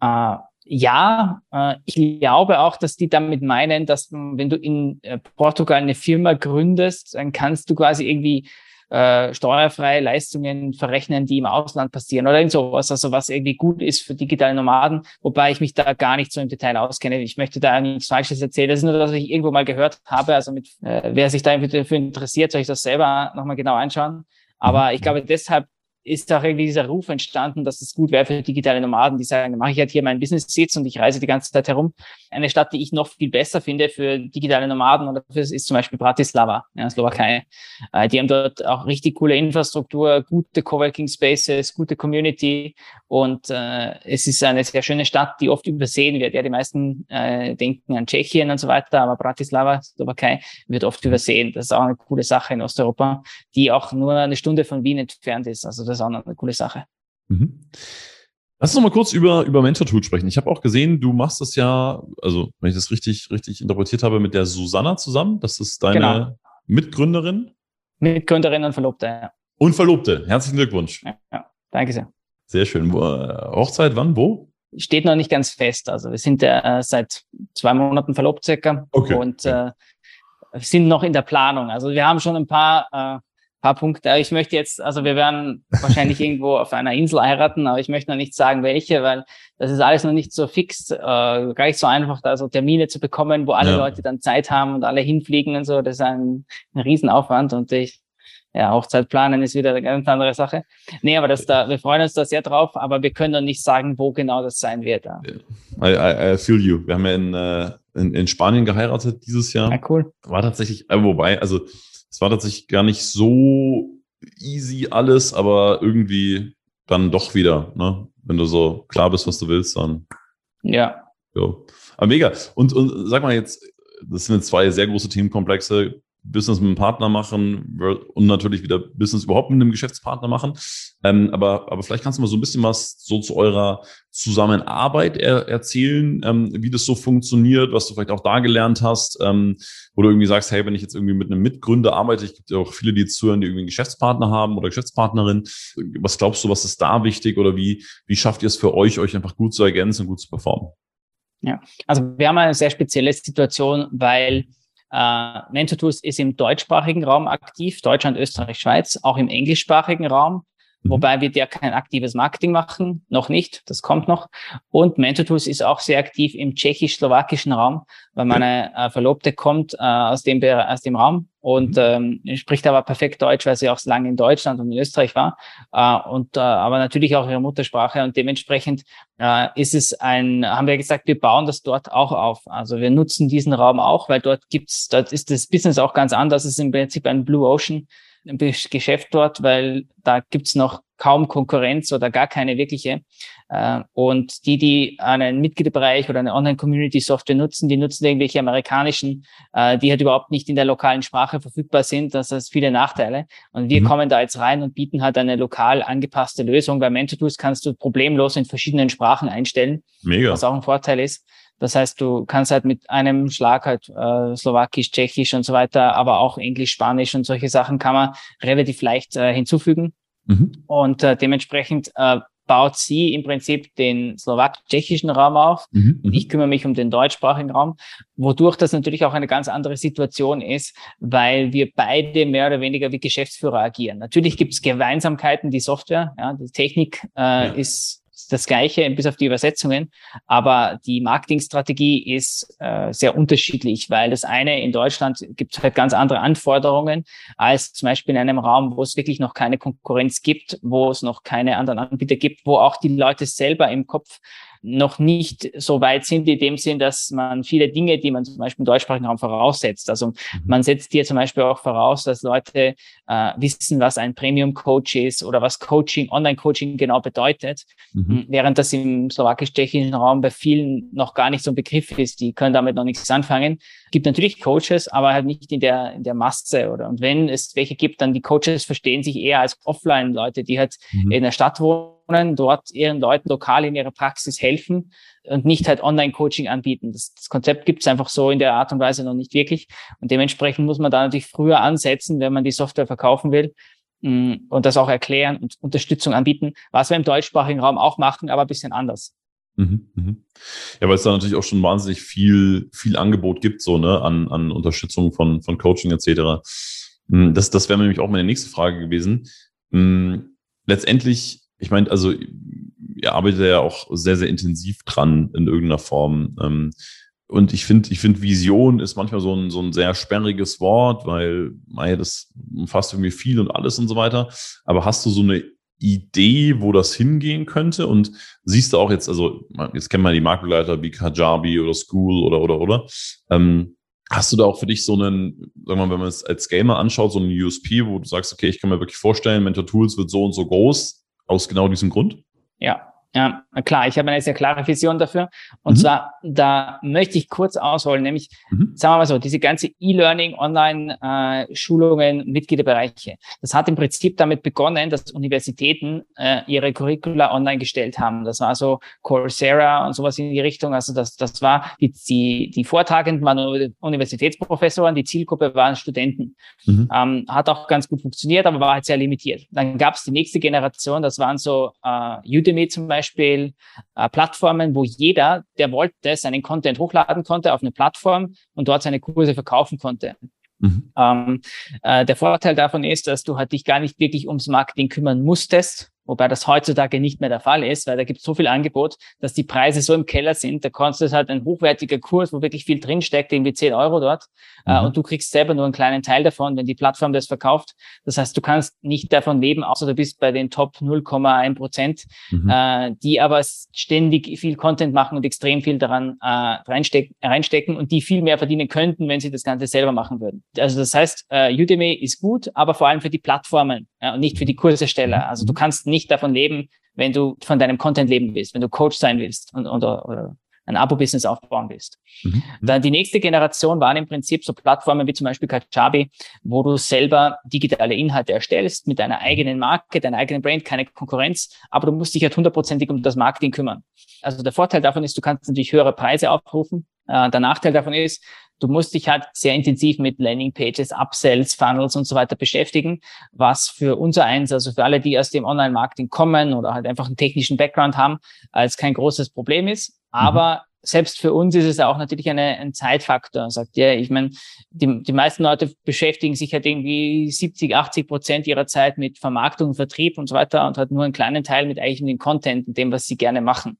Äh, ja, äh, ich glaube auch, dass die damit meinen, dass wenn du in äh, Portugal eine Firma gründest, dann kannst du quasi irgendwie äh, steuerfreie Leistungen verrechnen, die im Ausland passieren oder irgend sowas, also was irgendwie gut ist für digitale Nomaden, wobei ich mich da gar nicht so im Detail auskenne. Ich möchte da nichts Falsches erzählen. Das ist nur, dass ich irgendwo mal gehört habe. Also mit, äh, wer sich da dafür interessiert, soll ich das selber nochmal genau anschauen. Aber ich glaube, deshalb ist auch irgendwie dieser Ruf entstanden, dass es gut wäre für digitale Nomaden, die sagen, dann mache ich halt hier meinen Business-Sitz und ich reise die ganze Zeit herum. Eine Stadt, die ich noch viel besser finde für digitale Nomaden oder für, ist zum Beispiel Bratislava, ja, Slowakei. Äh, die haben dort auch richtig coole Infrastruktur, gute Coworking Spaces, gute Community und äh, es ist eine sehr schöne Stadt, die oft übersehen wird. Ja, die meisten äh, denken an Tschechien und so weiter, aber Bratislava, Slowakei, wird oft übersehen. Das ist auch eine coole Sache in Osteuropa, die auch nur eine Stunde von Wien entfernt ist. Also ist auch eine coole Sache. Mhm. Lass uns noch mal kurz über, über Mentor Tool sprechen. Ich habe auch gesehen, du machst das ja, also wenn ich das richtig, richtig interpretiert habe, mit der Susanna zusammen. Das ist deine genau. Mitgründerin. Mitgründerin und Verlobte, ja. Und Verlobte. Herzlichen Glückwunsch. Ja, ja. danke sehr. Sehr schön. Wo, äh, Hochzeit wann, wo? Steht noch nicht ganz fest. Also wir sind äh, seit zwei Monaten verlobt circa. Okay. Und äh, sind noch in der Planung. Also wir haben schon ein paar äh, paar Punkte. Ich möchte jetzt, also wir werden wahrscheinlich irgendwo auf einer Insel heiraten, aber ich möchte noch nicht sagen, welche, weil das ist alles noch nicht so fix, äh, gar nicht so einfach, da so Termine zu bekommen, wo alle ja. Leute dann Zeit haben und alle hinfliegen und so. Das ist ein, ein Riesenaufwand und ich, ja, Hochzeit planen ist wieder eine ganz andere Sache. Nee, aber das da, wir freuen uns da sehr drauf, aber wir können noch nicht sagen, wo genau das sein wird. Ja. I, I, I feel you. Wir haben ja in, äh, in, in Spanien geheiratet dieses Jahr. Ja, cool. War tatsächlich, äh, wobei, also es war tatsächlich gar nicht so easy alles, aber irgendwie dann doch wieder, ne? Wenn du so klar bist, was du willst, dann. Ja. Ja. Aber mega. Und, und sag mal jetzt, das sind jetzt zwei sehr große Themenkomplexe. Business mit einem Partner machen und natürlich wieder Business überhaupt mit einem Geschäftspartner machen. Ähm, aber, aber vielleicht kannst du mal so ein bisschen was so zu eurer Zusammenarbeit er, erzählen, ähm, wie das so funktioniert, was du vielleicht auch da gelernt hast, ähm, wo du irgendwie sagst, hey, wenn ich jetzt irgendwie mit einem Mitgründer arbeite, ich gibt ja auch viele, die zuhören, die irgendwie einen Geschäftspartner haben oder Geschäftspartnerin. Was glaubst du, was ist da wichtig oder wie, wie schafft ihr es für euch, euch einfach gut zu ergänzen und gut zu performen? Ja, also wir haben eine sehr spezielle Situation, weil äh, Mentor Tools ist im deutschsprachigen Raum aktiv, Deutschland, Österreich, Schweiz, auch im englischsprachigen Raum. Mhm. Wobei wir ja kein aktives Marketing machen, noch nicht, das kommt noch. Und Mentor Tools ist auch sehr aktiv im tschechisch-slowakischen Raum, weil meine äh, Verlobte kommt äh, aus, dem, aus dem Raum und mhm. ähm, spricht aber perfekt Deutsch, weil sie auch so lange in Deutschland und in Österreich war. Äh, und äh, aber natürlich auch ihre Muttersprache und dementsprechend äh, ist es ein, haben wir gesagt, wir bauen das dort auch auf. Also wir nutzen diesen Raum auch, weil dort gibt's, dort ist das Business auch ganz anders. Es ist im Prinzip ein Blue Ocean Geschäft dort, weil da gibt's noch kaum Konkurrenz oder gar keine wirkliche. Äh, und die, die einen Mitgliederbereich oder eine Online-Community-Software nutzen, die nutzen irgendwelche amerikanischen, äh, die halt überhaupt nicht in der lokalen Sprache verfügbar sind. Das heißt viele Nachteile. Und wir mhm. kommen da jetzt rein und bieten halt eine lokal angepasste Lösung. Bei MentorTools kannst du problemlos in verschiedenen Sprachen einstellen. Mega. Was auch ein Vorteil ist. Das heißt, du kannst halt mit einem Schlag halt äh, Slowakisch, Tschechisch und so weiter, aber auch Englisch, Spanisch und solche Sachen kann man relativ leicht äh, hinzufügen. Mhm. Und äh, dementsprechend äh, baut sie im Prinzip den slowak-tschechischen Raum auf. Mhm, mhm. Ich kümmere mich um den deutschsprachigen Raum, wodurch das natürlich auch eine ganz andere Situation ist, weil wir beide mehr oder weniger wie Geschäftsführer agieren. Natürlich gibt es Gemeinsamkeiten, die Software, ja, die Technik äh, ja. ist das Gleiche, bis auf die Übersetzungen. Aber die Marketingstrategie ist äh, sehr unterschiedlich, weil das eine in Deutschland gibt halt ganz andere Anforderungen als zum Beispiel in einem Raum, wo es wirklich noch keine Konkurrenz gibt, wo es noch keine anderen Anbieter gibt, wo auch die Leute selber im Kopf noch nicht so weit sind in dem Sinn, dass man viele Dinge, die man zum Beispiel im deutschsprachigen Raum voraussetzt. Also man setzt dir zum Beispiel auch voraus, dass Leute äh, wissen, was ein Premium-Coach ist oder was Coaching, Online-Coaching genau bedeutet, mhm. während das im slowakisch-tschechischen Raum bei vielen noch gar nicht so ein Begriff ist. Die können damit noch nichts anfangen. Es gibt natürlich Coaches, aber halt nicht in der, in der Masse oder und wenn es welche gibt, dann die Coaches verstehen sich eher als Offline-Leute, die halt mhm. in der Stadt wohnen dort ihren Leuten lokal in ihrer Praxis helfen und nicht halt Online-Coaching anbieten. Das, das Konzept gibt es einfach so in der Art und Weise noch nicht wirklich. Und dementsprechend muss man da natürlich früher ansetzen, wenn man die Software verkaufen will mm, und das auch erklären und Unterstützung anbieten, was wir im deutschsprachigen Raum auch machen, aber ein bisschen anders. Mhm, mhm. Ja, weil es da natürlich auch schon wahnsinnig viel, viel Angebot gibt, so, ne, an, an Unterstützung von, von Coaching etc. Mm, das, das wäre nämlich auch meine nächste Frage gewesen. Mm, letztendlich ich meine, also ihr arbeitet ja auch sehr, sehr intensiv dran in irgendeiner Form. Ähm, und ich finde, ich finde, Vision ist manchmal so ein, so ein sehr sperriges Wort, weil, naja, das umfasst irgendwie viel und alles und so weiter. Aber hast du so eine Idee, wo das hingehen könnte? Und siehst du auch jetzt, also jetzt kennen wir die Marktbegleiter wie Kajabi oder School oder oder oder. Ähm, hast du da auch für dich so einen, sagen wir mal, wenn man es als Gamer anschaut, so einen USP, wo du sagst, okay, ich kann mir wirklich vorstellen, Mentor Tools wird so und so groß, aus genau diesem Grund? Ja, ja, klar, ich habe eine sehr klare Vision dafür. Und mhm. zwar, da möchte ich kurz ausholen, nämlich, mhm. sagen wir mal so, diese ganze E-Learning, Online-Schulungen, Mitgliederbereiche. Das hat im Prinzip damit begonnen, dass Universitäten äh, ihre Curricula online gestellt haben. Das war so Coursera und sowas in die Richtung. Also das, das war, die, die, die Vortragenden waren Universitätsprofessoren, die Zielgruppe waren Studenten. Mhm. Ähm, hat auch ganz gut funktioniert, aber war halt sehr limitiert. Dann gab es die nächste Generation, das waren so äh, Udemy zum Beispiel, Beispiel äh, Plattformen, wo jeder, der wollte, seinen Content hochladen konnte auf eine Plattform und dort seine Kurse verkaufen konnte. Mhm. Ähm, äh, der Vorteil davon ist, dass du halt dich gar nicht wirklich ums Marketing kümmern musstest, Wobei das heutzutage nicht mehr der Fall ist, weil da gibt es so viel Angebot, dass die Preise so im Keller sind. Da kostet halt ein hochwertiger Kurs, wo wirklich viel drinsteckt, irgendwie 10 Euro dort. Äh, mhm. und du kriegst selber nur einen kleinen Teil davon, wenn die Plattform das verkauft. Das heißt, du kannst nicht davon leben, außer du bist bei den Top 0,1 Prozent, mhm. äh, die aber ständig viel Content machen und extrem viel daran äh, reinstecken, reinstecken und die viel mehr verdienen könnten, wenn sie das Ganze selber machen würden. Also das heißt, äh, Udemy ist gut, aber vor allem für die Plattformen ja, und nicht für die Kursersteller. Also du mhm. kannst nicht davon leben, wenn du von deinem Content leben willst, wenn du Coach sein willst und, oder, oder ein Abo-Business aufbauen willst. Mhm. Dann die nächste Generation waren im Prinzip so Plattformen wie zum Beispiel Kajabi, wo du selber digitale Inhalte erstellst mit deiner eigenen Marke, deiner eigenen Brand, keine Konkurrenz, aber du musst dich halt hundertprozentig um das Marketing kümmern. Also der Vorteil davon ist, du kannst natürlich höhere Preise aufrufen. Äh, der Nachteil davon ist, du musst dich halt sehr intensiv mit Landingpages, Upsells, Funnels und so weiter beschäftigen, was für unser eins, also für alle, die aus dem Online-Marketing kommen oder halt einfach einen technischen Background haben, als kein großes Problem ist. Aber. Selbst für uns ist es auch natürlich eine, ein Zeitfaktor. Sagt ja, ich meine, die, die meisten Leute beschäftigen sich halt irgendwie 70, 80 Prozent ihrer Zeit mit Vermarktung, Vertrieb und so weiter und halt nur einen kleinen Teil mit eigentlich dem Content und dem, was sie gerne machen.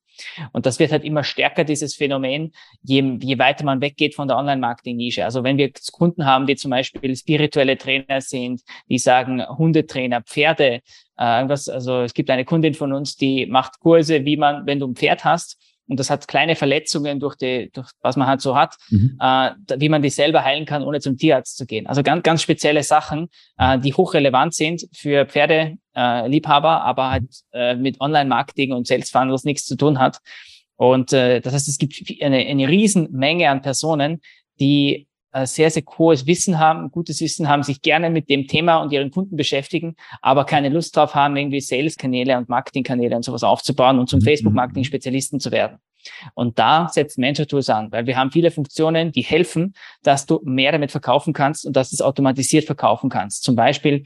Und das wird halt immer stärker, dieses Phänomen, je, je weiter man weggeht von der Online-Marketing-Nische. Also wenn wir Kunden haben, die zum Beispiel spirituelle Trainer sind, die sagen Hundetrainer, Pferde, äh, irgendwas, also es gibt eine Kundin von uns, die macht Kurse, wie man, wenn du ein Pferd hast, und das hat kleine Verletzungen durch die, durch was man halt so hat, mhm. äh, wie man die selber heilen kann, ohne zum Tierarzt zu gehen. Also ganz, ganz spezielle Sachen, äh, die hochrelevant sind für Pferdeliebhaber, aber halt äh, mit Online-Marketing und Funnels nichts zu tun hat. Und äh, das heißt, es gibt eine, eine Riesenmenge an Personen, die sehr, sehr hohes Wissen haben, gutes Wissen haben, sich gerne mit dem Thema und ihren Kunden beschäftigen, aber keine Lust drauf haben, irgendwie Sales-Kanäle und Marketing-Kanäle und sowas aufzubauen und zum mhm. Facebook-Marketing-Spezialisten zu werden. Und da setzt Mentor Tools an, weil wir haben viele Funktionen, die helfen, dass du mehr damit verkaufen kannst und dass du es automatisiert verkaufen kannst. Zum Beispiel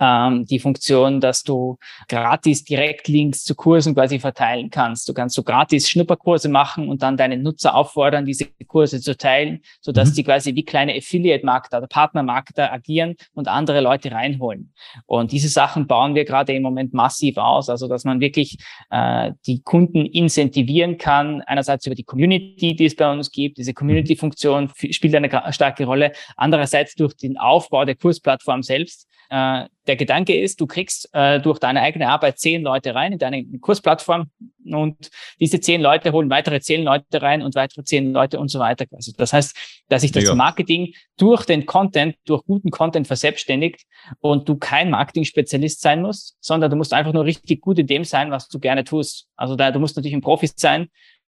ähm, die Funktion, dass du gratis Direktlinks zu Kursen quasi verteilen kannst. Du kannst so gratis Schnupperkurse machen und dann deine Nutzer auffordern, diese Kurse zu teilen, sodass mhm. die quasi wie kleine Affiliate-Marketer oder Partner-Marketer agieren und andere Leute reinholen. Und diese Sachen bauen wir gerade im Moment massiv aus, also dass man wirklich äh, die Kunden incentivieren kann, einerseits über die Community, die es bei uns gibt, diese Community-Funktion spielt eine starke Rolle, andererseits durch den Aufbau der Kursplattform selbst, äh, der Gedanke ist, du kriegst äh, durch deine eigene Arbeit zehn Leute rein in deine Kursplattform und diese zehn Leute holen weitere zehn Leute rein und weitere zehn Leute und so weiter. Also das heißt, dass sich das Mega. Marketing durch den Content, durch guten Content verselbstständigt und du kein Marketing-Spezialist sein musst, sondern du musst einfach nur richtig gut in dem sein, was du gerne tust. Also da, du musst natürlich ein Profi sein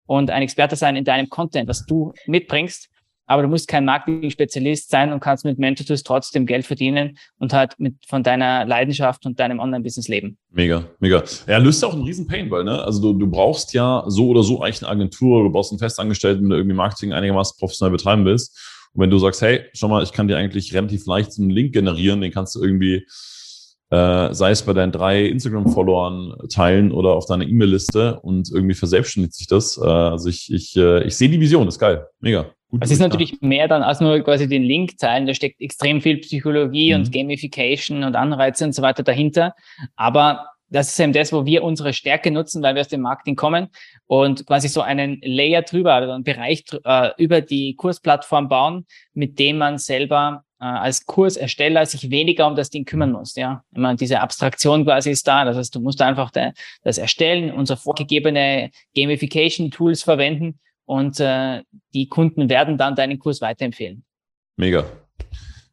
und ein Experte sein in deinem Content, was du mitbringst aber du musst kein Marketing-Spezialist sein und kannst mit Mentor trotzdem Geld verdienen und halt mit von deiner Leidenschaft und deinem Online-Business leben. Mega, mega. Ja, löst auch einen riesen Pain, weil, ne? Also du, du brauchst ja so oder so eigentlich eine Agentur, du brauchst einen Festangestellten, wenn du irgendwie Marketing einigermaßen professionell betreiben willst. Und wenn du sagst, hey, schau mal, ich kann dir eigentlich relativ leicht einen Link generieren, den kannst du irgendwie äh, sei es bei deinen drei Instagram-Followern teilen oder auf deiner E-Mail-Liste und irgendwie verselbstständigt sich das. Äh, also ich, ich, äh, ich sehe die Vision, ist geil, mega. Gut es ist natürlich mehr dann als nur quasi den Link teilen. Da steckt extrem viel Psychologie mhm. und Gamification und Anreize und so weiter dahinter. Aber das ist eben das, wo wir unsere Stärke nutzen, weil wir aus dem Marketing kommen und quasi so einen Layer drüber, also einen Bereich äh, über die Kursplattform bauen, mit dem man selber äh, als Kursersteller sich weniger um das Ding kümmern muss. Ja, immer diese Abstraktion quasi ist da. Das heißt, du musst einfach de, das erstellen, unsere vorgegebene Gamification-Tools verwenden und äh, die Kunden werden dann deinen Kurs weiterempfehlen. Mega.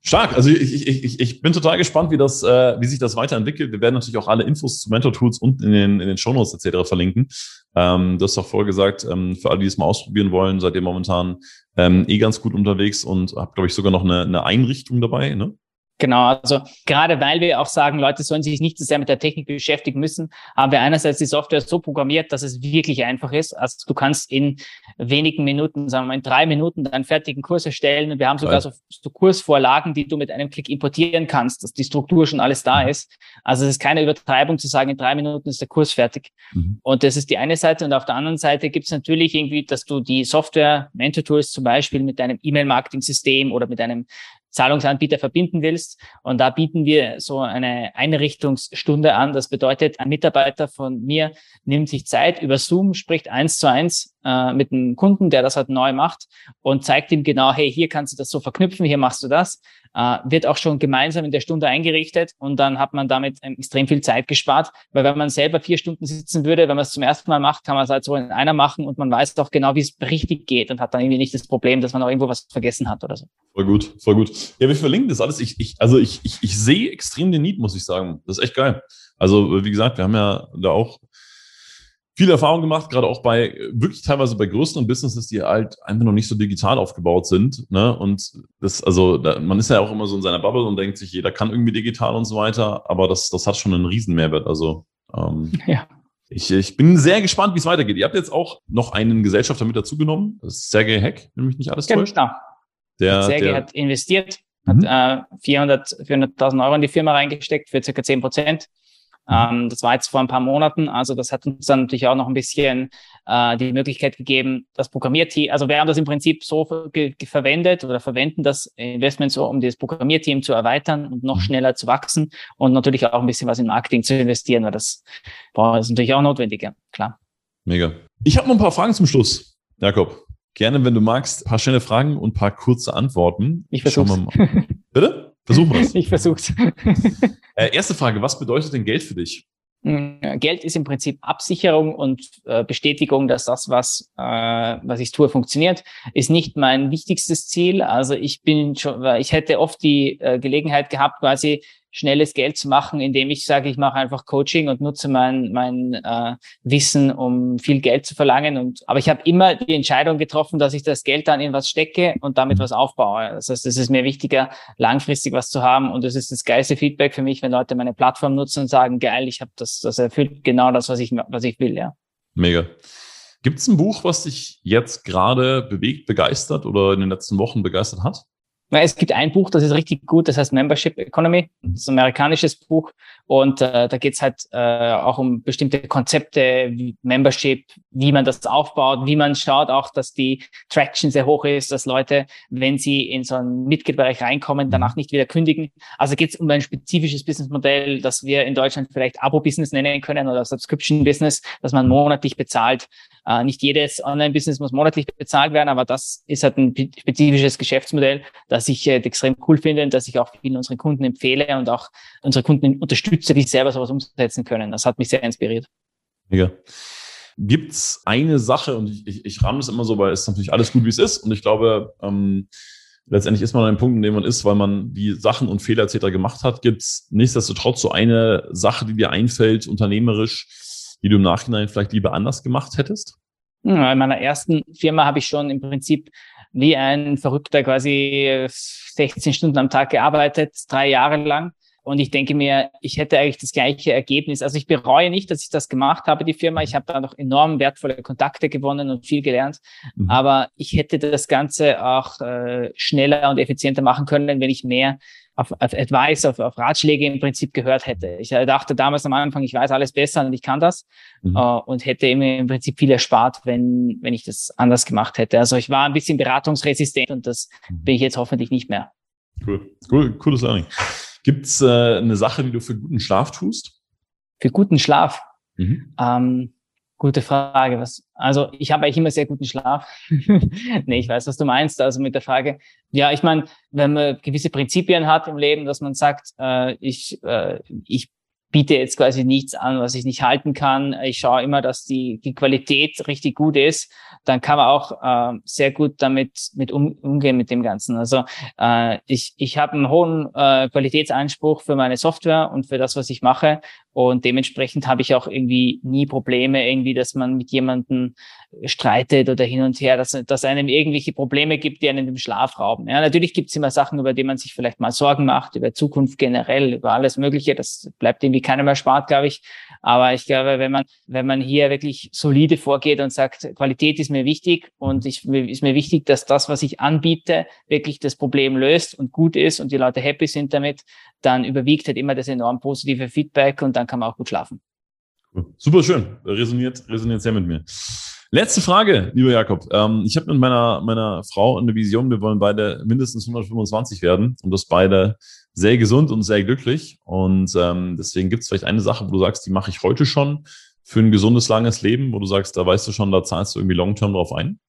Stark. Also ich, ich, ich, bin total gespannt, wie, das, äh, wie sich das weiterentwickelt. Wir werden natürlich auch alle Infos zu Mentor-Tools unten in den, in den Shownotes etc. verlinken. Ähm, du hast auch vorher gesagt, ähm, für alle, die es mal ausprobieren wollen, seid ihr momentan ähm, eh ganz gut unterwegs und habt, glaube ich, sogar noch eine, eine Einrichtung dabei. Ne? Genau, also gerade weil wir auch sagen, Leute sollen sich nicht so sehr mit der Technik beschäftigen müssen, haben wir einerseits die Software so programmiert, dass es wirklich einfach ist. Also du kannst in wenigen Minuten, sagen wir mal in drei Minuten, deinen fertigen Kurs erstellen. Und wir haben sogar so, so, Kursvorlagen, die du mit einem Klick importieren kannst, dass die Struktur schon alles da ist. Also es ist keine Übertreibung zu sagen, in drei Minuten ist der Kurs fertig. Mhm. Und das ist die eine Seite. Und auf der anderen Seite gibt es natürlich irgendwie, dass du die Software, Mentor Tools zum Beispiel mit deinem E-Mail-Marketing-System oder mit einem Zahlungsanbieter verbinden willst. Und da bieten wir so eine Einrichtungsstunde an. Das bedeutet, ein Mitarbeiter von mir nimmt sich Zeit über Zoom, spricht eins zu eins äh, mit einem Kunden, der das halt neu macht und zeigt ihm genau, hey, hier kannst du das so verknüpfen, hier machst du das. Äh, wird auch schon gemeinsam in der Stunde eingerichtet und dann hat man damit ähm, extrem viel Zeit gespart, weil wenn man selber vier Stunden sitzen würde, wenn man es zum ersten Mal macht, kann man es halt so in einer machen und man weiß doch genau, wie es richtig geht und hat dann irgendwie nicht das Problem, dass man auch irgendwo was vergessen hat oder so. Voll gut, voll gut. Ja, wir verlinken das alles. Ich, ich, also ich, ich, ich sehe extrem den Need, muss ich sagen. Das ist echt geil. Also, wie gesagt, wir haben ja da auch viel Erfahrung gemacht, gerade auch bei wirklich teilweise bei größeren Businesses, die halt einfach noch nicht so digital aufgebaut sind. Ne? Und das, also da, man ist ja auch immer so in seiner Bubble und denkt sich, jeder kann irgendwie digital und so weiter, aber das, das hat schon einen riesen Mehrwert. Also ähm, ja. ich, ich bin sehr gespannt, wie es weitergeht. Ihr habt jetzt auch noch einen Gesellschafter mit dazugenommen. Das ist Sergei Heck, wenn mich nicht alles täuscht. Genau. Der, Sergei der, hat investiert, hat mhm. äh, 400.000 400 Euro in die Firma reingesteckt für circa 10 Prozent. Mhm. Ähm, das war jetzt vor ein paar Monaten. Also das hat uns dann natürlich auch noch ein bisschen äh, die Möglichkeit gegeben, das Programmierteam, also wir haben das im Prinzip so verwendet oder verwenden das Investment so, um das Programmierteam zu erweitern und noch mhm. schneller zu wachsen und natürlich auch ein bisschen was in Marketing zu investieren, weil das, boah, das ist natürlich auch notwendig, ja, klar. Mega. Ich habe noch ein paar Fragen zum Schluss, Jakob. Gerne, wenn du magst, ein paar schnelle Fragen und ein paar kurze Antworten. Ich versuche. Bitte? Versuchen wir es. Ich versuch's. Äh, erste Frage, was bedeutet denn Geld für dich? Hm, Geld ist im Prinzip Absicherung und äh, Bestätigung, dass das, was, äh, was ich tue, funktioniert, ist nicht mein wichtigstes Ziel. Also ich bin schon, ich hätte oft die äh, Gelegenheit gehabt, quasi schnelles Geld zu machen, indem ich sage, ich mache einfach Coaching und nutze mein, mein äh, Wissen, um viel Geld zu verlangen. Und aber ich habe immer die Entscheidung getroffen, dass ich das Geld dann in was stecke und damit mhm. was aufbaue. Das heißt, es ist mir wichtiger, langfristig was zu haben. Und das ist das geilste Feedback für mich, wenn Leute meine Plattform nutzen und sagen, geil, ich habe das, das erfüllt genau das, was ich, was ich will, ja. Mega. Gibt es ein Buch, was dich jetzt gerade bewegt, begeistert oder in den letzten Wochen begeistert hat? Es gibt ein Buch, das ist richtig gut, das heißt Membership Economy. Das ist ein amerikanisches Buch und äh, da geht's halt äh, auch um bestimmte Konzepte wie Membership, wie man das aufbaut, wie man schaut auch, dass die Traction sehr hoch ist, dass Leute, wenn sie in so einen Mitgliedbereich reinkommen, mhm. danach nicht wieder kündigen. Also geht's um ein spezifisches Businessmodell, das wir in Deutschland vielleicht Abo-Business nennen können oder Subscription-Business, dass man monatlich bezahlt. Äh, nicht jedes Online-Business muss monatlich bezahlt werden, aber das ist halt ein spezifisches Geschäftsmodell, das ich äh, extrem cool finde und das ich auch vielen unseren Kunden empfehle und auch unsere Kunden unterstütze, die selber sowas umsetzen können. Das hat mich sehr inspiriert. Ja. Gibt's eine Sache, und ich, ich, ich ramme es immer so, weil es natürlich alles gut, wie es ist. Und ich glaube, ähm, letztendlich ist man an einem Punkt, in dem man ist, weil man die Sachen und Fehler etc. gemacht hat. Gibt's nichtsdestotrotz so eine Sache, die dir einfällt, unternehmerisch, die du im Nachhinein vielleicht lieber anders gemacht hättest? Hm, in meiner ersten Firma habe ich schon im Prinzip wie ein Verrückter quasi 16 Stunden am Tag gearbeitet, drei Jahre lang. Und ich denke mir, ich hätte eigentlich das gleiche Ergebnis. Also ich bereue nicht, dass ich das gemacht habe, die Firma. Ich habe da noch enorm wertvolle Kontakte gewonnen und viel gelernt. Mhm. Aber ich hätte das Ganze auch äh, schneller und effizienter machen können, wenn ich mehr auf, auf Advice, auf, auf Ratschläge im Prinzip gehört hätte. Ich dachte damals am Anfang, ich weiß alles besser und ich kann das mhm. äh, und hätte mir im Prinzip viel erspart, wenn, wenn ich das anders gemacht hätte. Also ich war ein bisschen beratungsresistent und das mhm. bin ich jetzt hoffentlich nicht mehr. Cool, cool cooles Learning. Gibt es äh, eine Sache, die du für guten Schlaf tust? Für guten Schlaf? Mhm. Ähm, Gute Frage. Was, also ich habe eigentlich immer sehr guten Schlaf. nee, ich weiß, was du meinst. Also mit der Frage, ja, ich meine, wenn man gewisse Prinzipien hat im Leben, dass man sagt, äh, ich, äh, ich biete jetzt quasi nichts an, was ich nicht halten kann. Ich schaue immer, dass die, die Qualität richtig gut ist. Dann kann man auch äh, sehr gut damit mit um, umgehen mit dem Ganzen. Also äh, ich, ich habe einen hohen äh, Qualitätsanspruch für meine Software und für das, was ich mache. Und dementsprechend habe ich auch irgendwie nie Probleme, irgendwie, dass man mit jemandem streitet oder hin und her, dass, dass einem irgendwelche Probleme gibt, die einen im Schlaf rauben. Ja, natürlich gibt es immer Sachen, über die man sich vielleicht mal Sorgen macht, über Zukunft generell, über alles Mögliche. Das bleibt irgendwie keiner mehr spart, glaube ich. Aber ich glaube, wenn man, wenn man hier wirklich solide vorgeht und sagt, Qualität ist mir wichtig und ich, ist mir wichtig, dass das, was ich anbiete, wirklich das Problem löst und gut ist und die Leute happy sind damit, dann überwiegt halt immer das enorm positive Feedback und dann kann man auch gut schlafen. Super schön. Resoniert, resoniert sehr mit mir. Letzte Frage, lieber Jakob. Ähm, ich habe mit meiner, meiner Frau eine Vision, wir wollen beide mindestens 125 werden und das beide sehr gesund und sehr glücklich. Und ähm, deswegen gibt es vielleicht eine Sache, wo du sagst, die mache ich heute schon für ein gesundes, langes Leben, wo du sagst, da weißt du schon, da zahlst du irgendwie long-term drauf ein?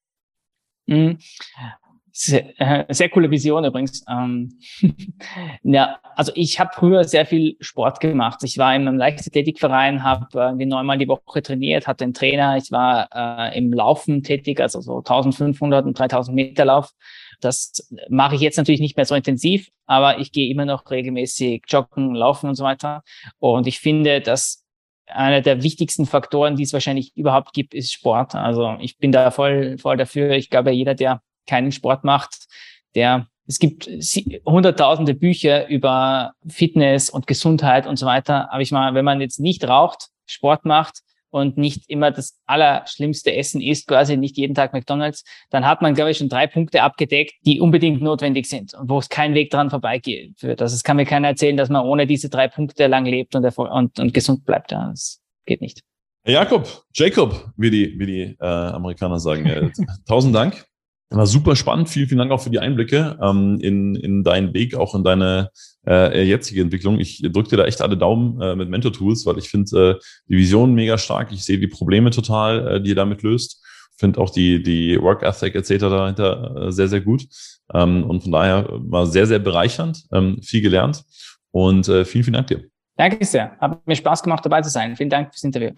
Sehr, äh, sehr coole Vision übrigens. Ähm, ja, also ich habe früher sehr viel Sport gemacht. Ich war in einem Leichtathletikverein, habe äh, neunmal die Woche trainiert, hatte einen Trainer. Ich war äh, im Laufen tätig, also so 1500 und 3000 Meter Lauf. Das mache ich jetzt natürlich nicht mehr so intensiv, aber ich gehe immer noch regelmäßig joggen, laufen und so weiter. Und ich finde, dass einer der wichtigsten Faktoren, die es wahrscheinlich überhaupt gibt, ist Sport. Also ich bin da voll, voll dafür. Ich glaube, jeder, der keinen Sport macht, der es gibt hunderttausende Bücher über Fitness und Gesundheit und so weiter. Aber ich meine, wenn man jetzt nicht raucht, Sport macht und nicht immer das allerschlimmste Essen isst, quasi nicht jeden Tag McDonalds, dann hat man, glaube ich, schon drei Punkte abgedeckt, die unbedingt notwendig sind und wo es kein Weg dran vorbeigeht. Das es kann mir keiner erzählen, dass man ohne diese drei Punkte lang lebt und, und, und gesund bleibt. Das geht nicht. Jakob, Jacob, wie die, wie die äh, Amerikaner sagen. Äh, tausend Dank war super spannend. Vielen, vielen Dank auch für die Einblicke ähm, in, in deinen Weg, auch in deine äh, jetzige Entwicklung. Ich drücke dir da echt alle Daumen äh, mit Mentor Tools, weil ich finde äh, die Vision mega stark. Ich sehe die Probleme total, äh, die ihr damit löst. Finde auch die, die Work Ethic etc. dahinter äh, sehr, sehr gut. Ähm, und von daher war sehr, sehr bereichernd, ähm, viel gelernt und äh, vielen, vielen Dank dir. Danke sehr. Hat mir Spaß gemacht, dabei zu sein. Vielen Dank fürs Interview.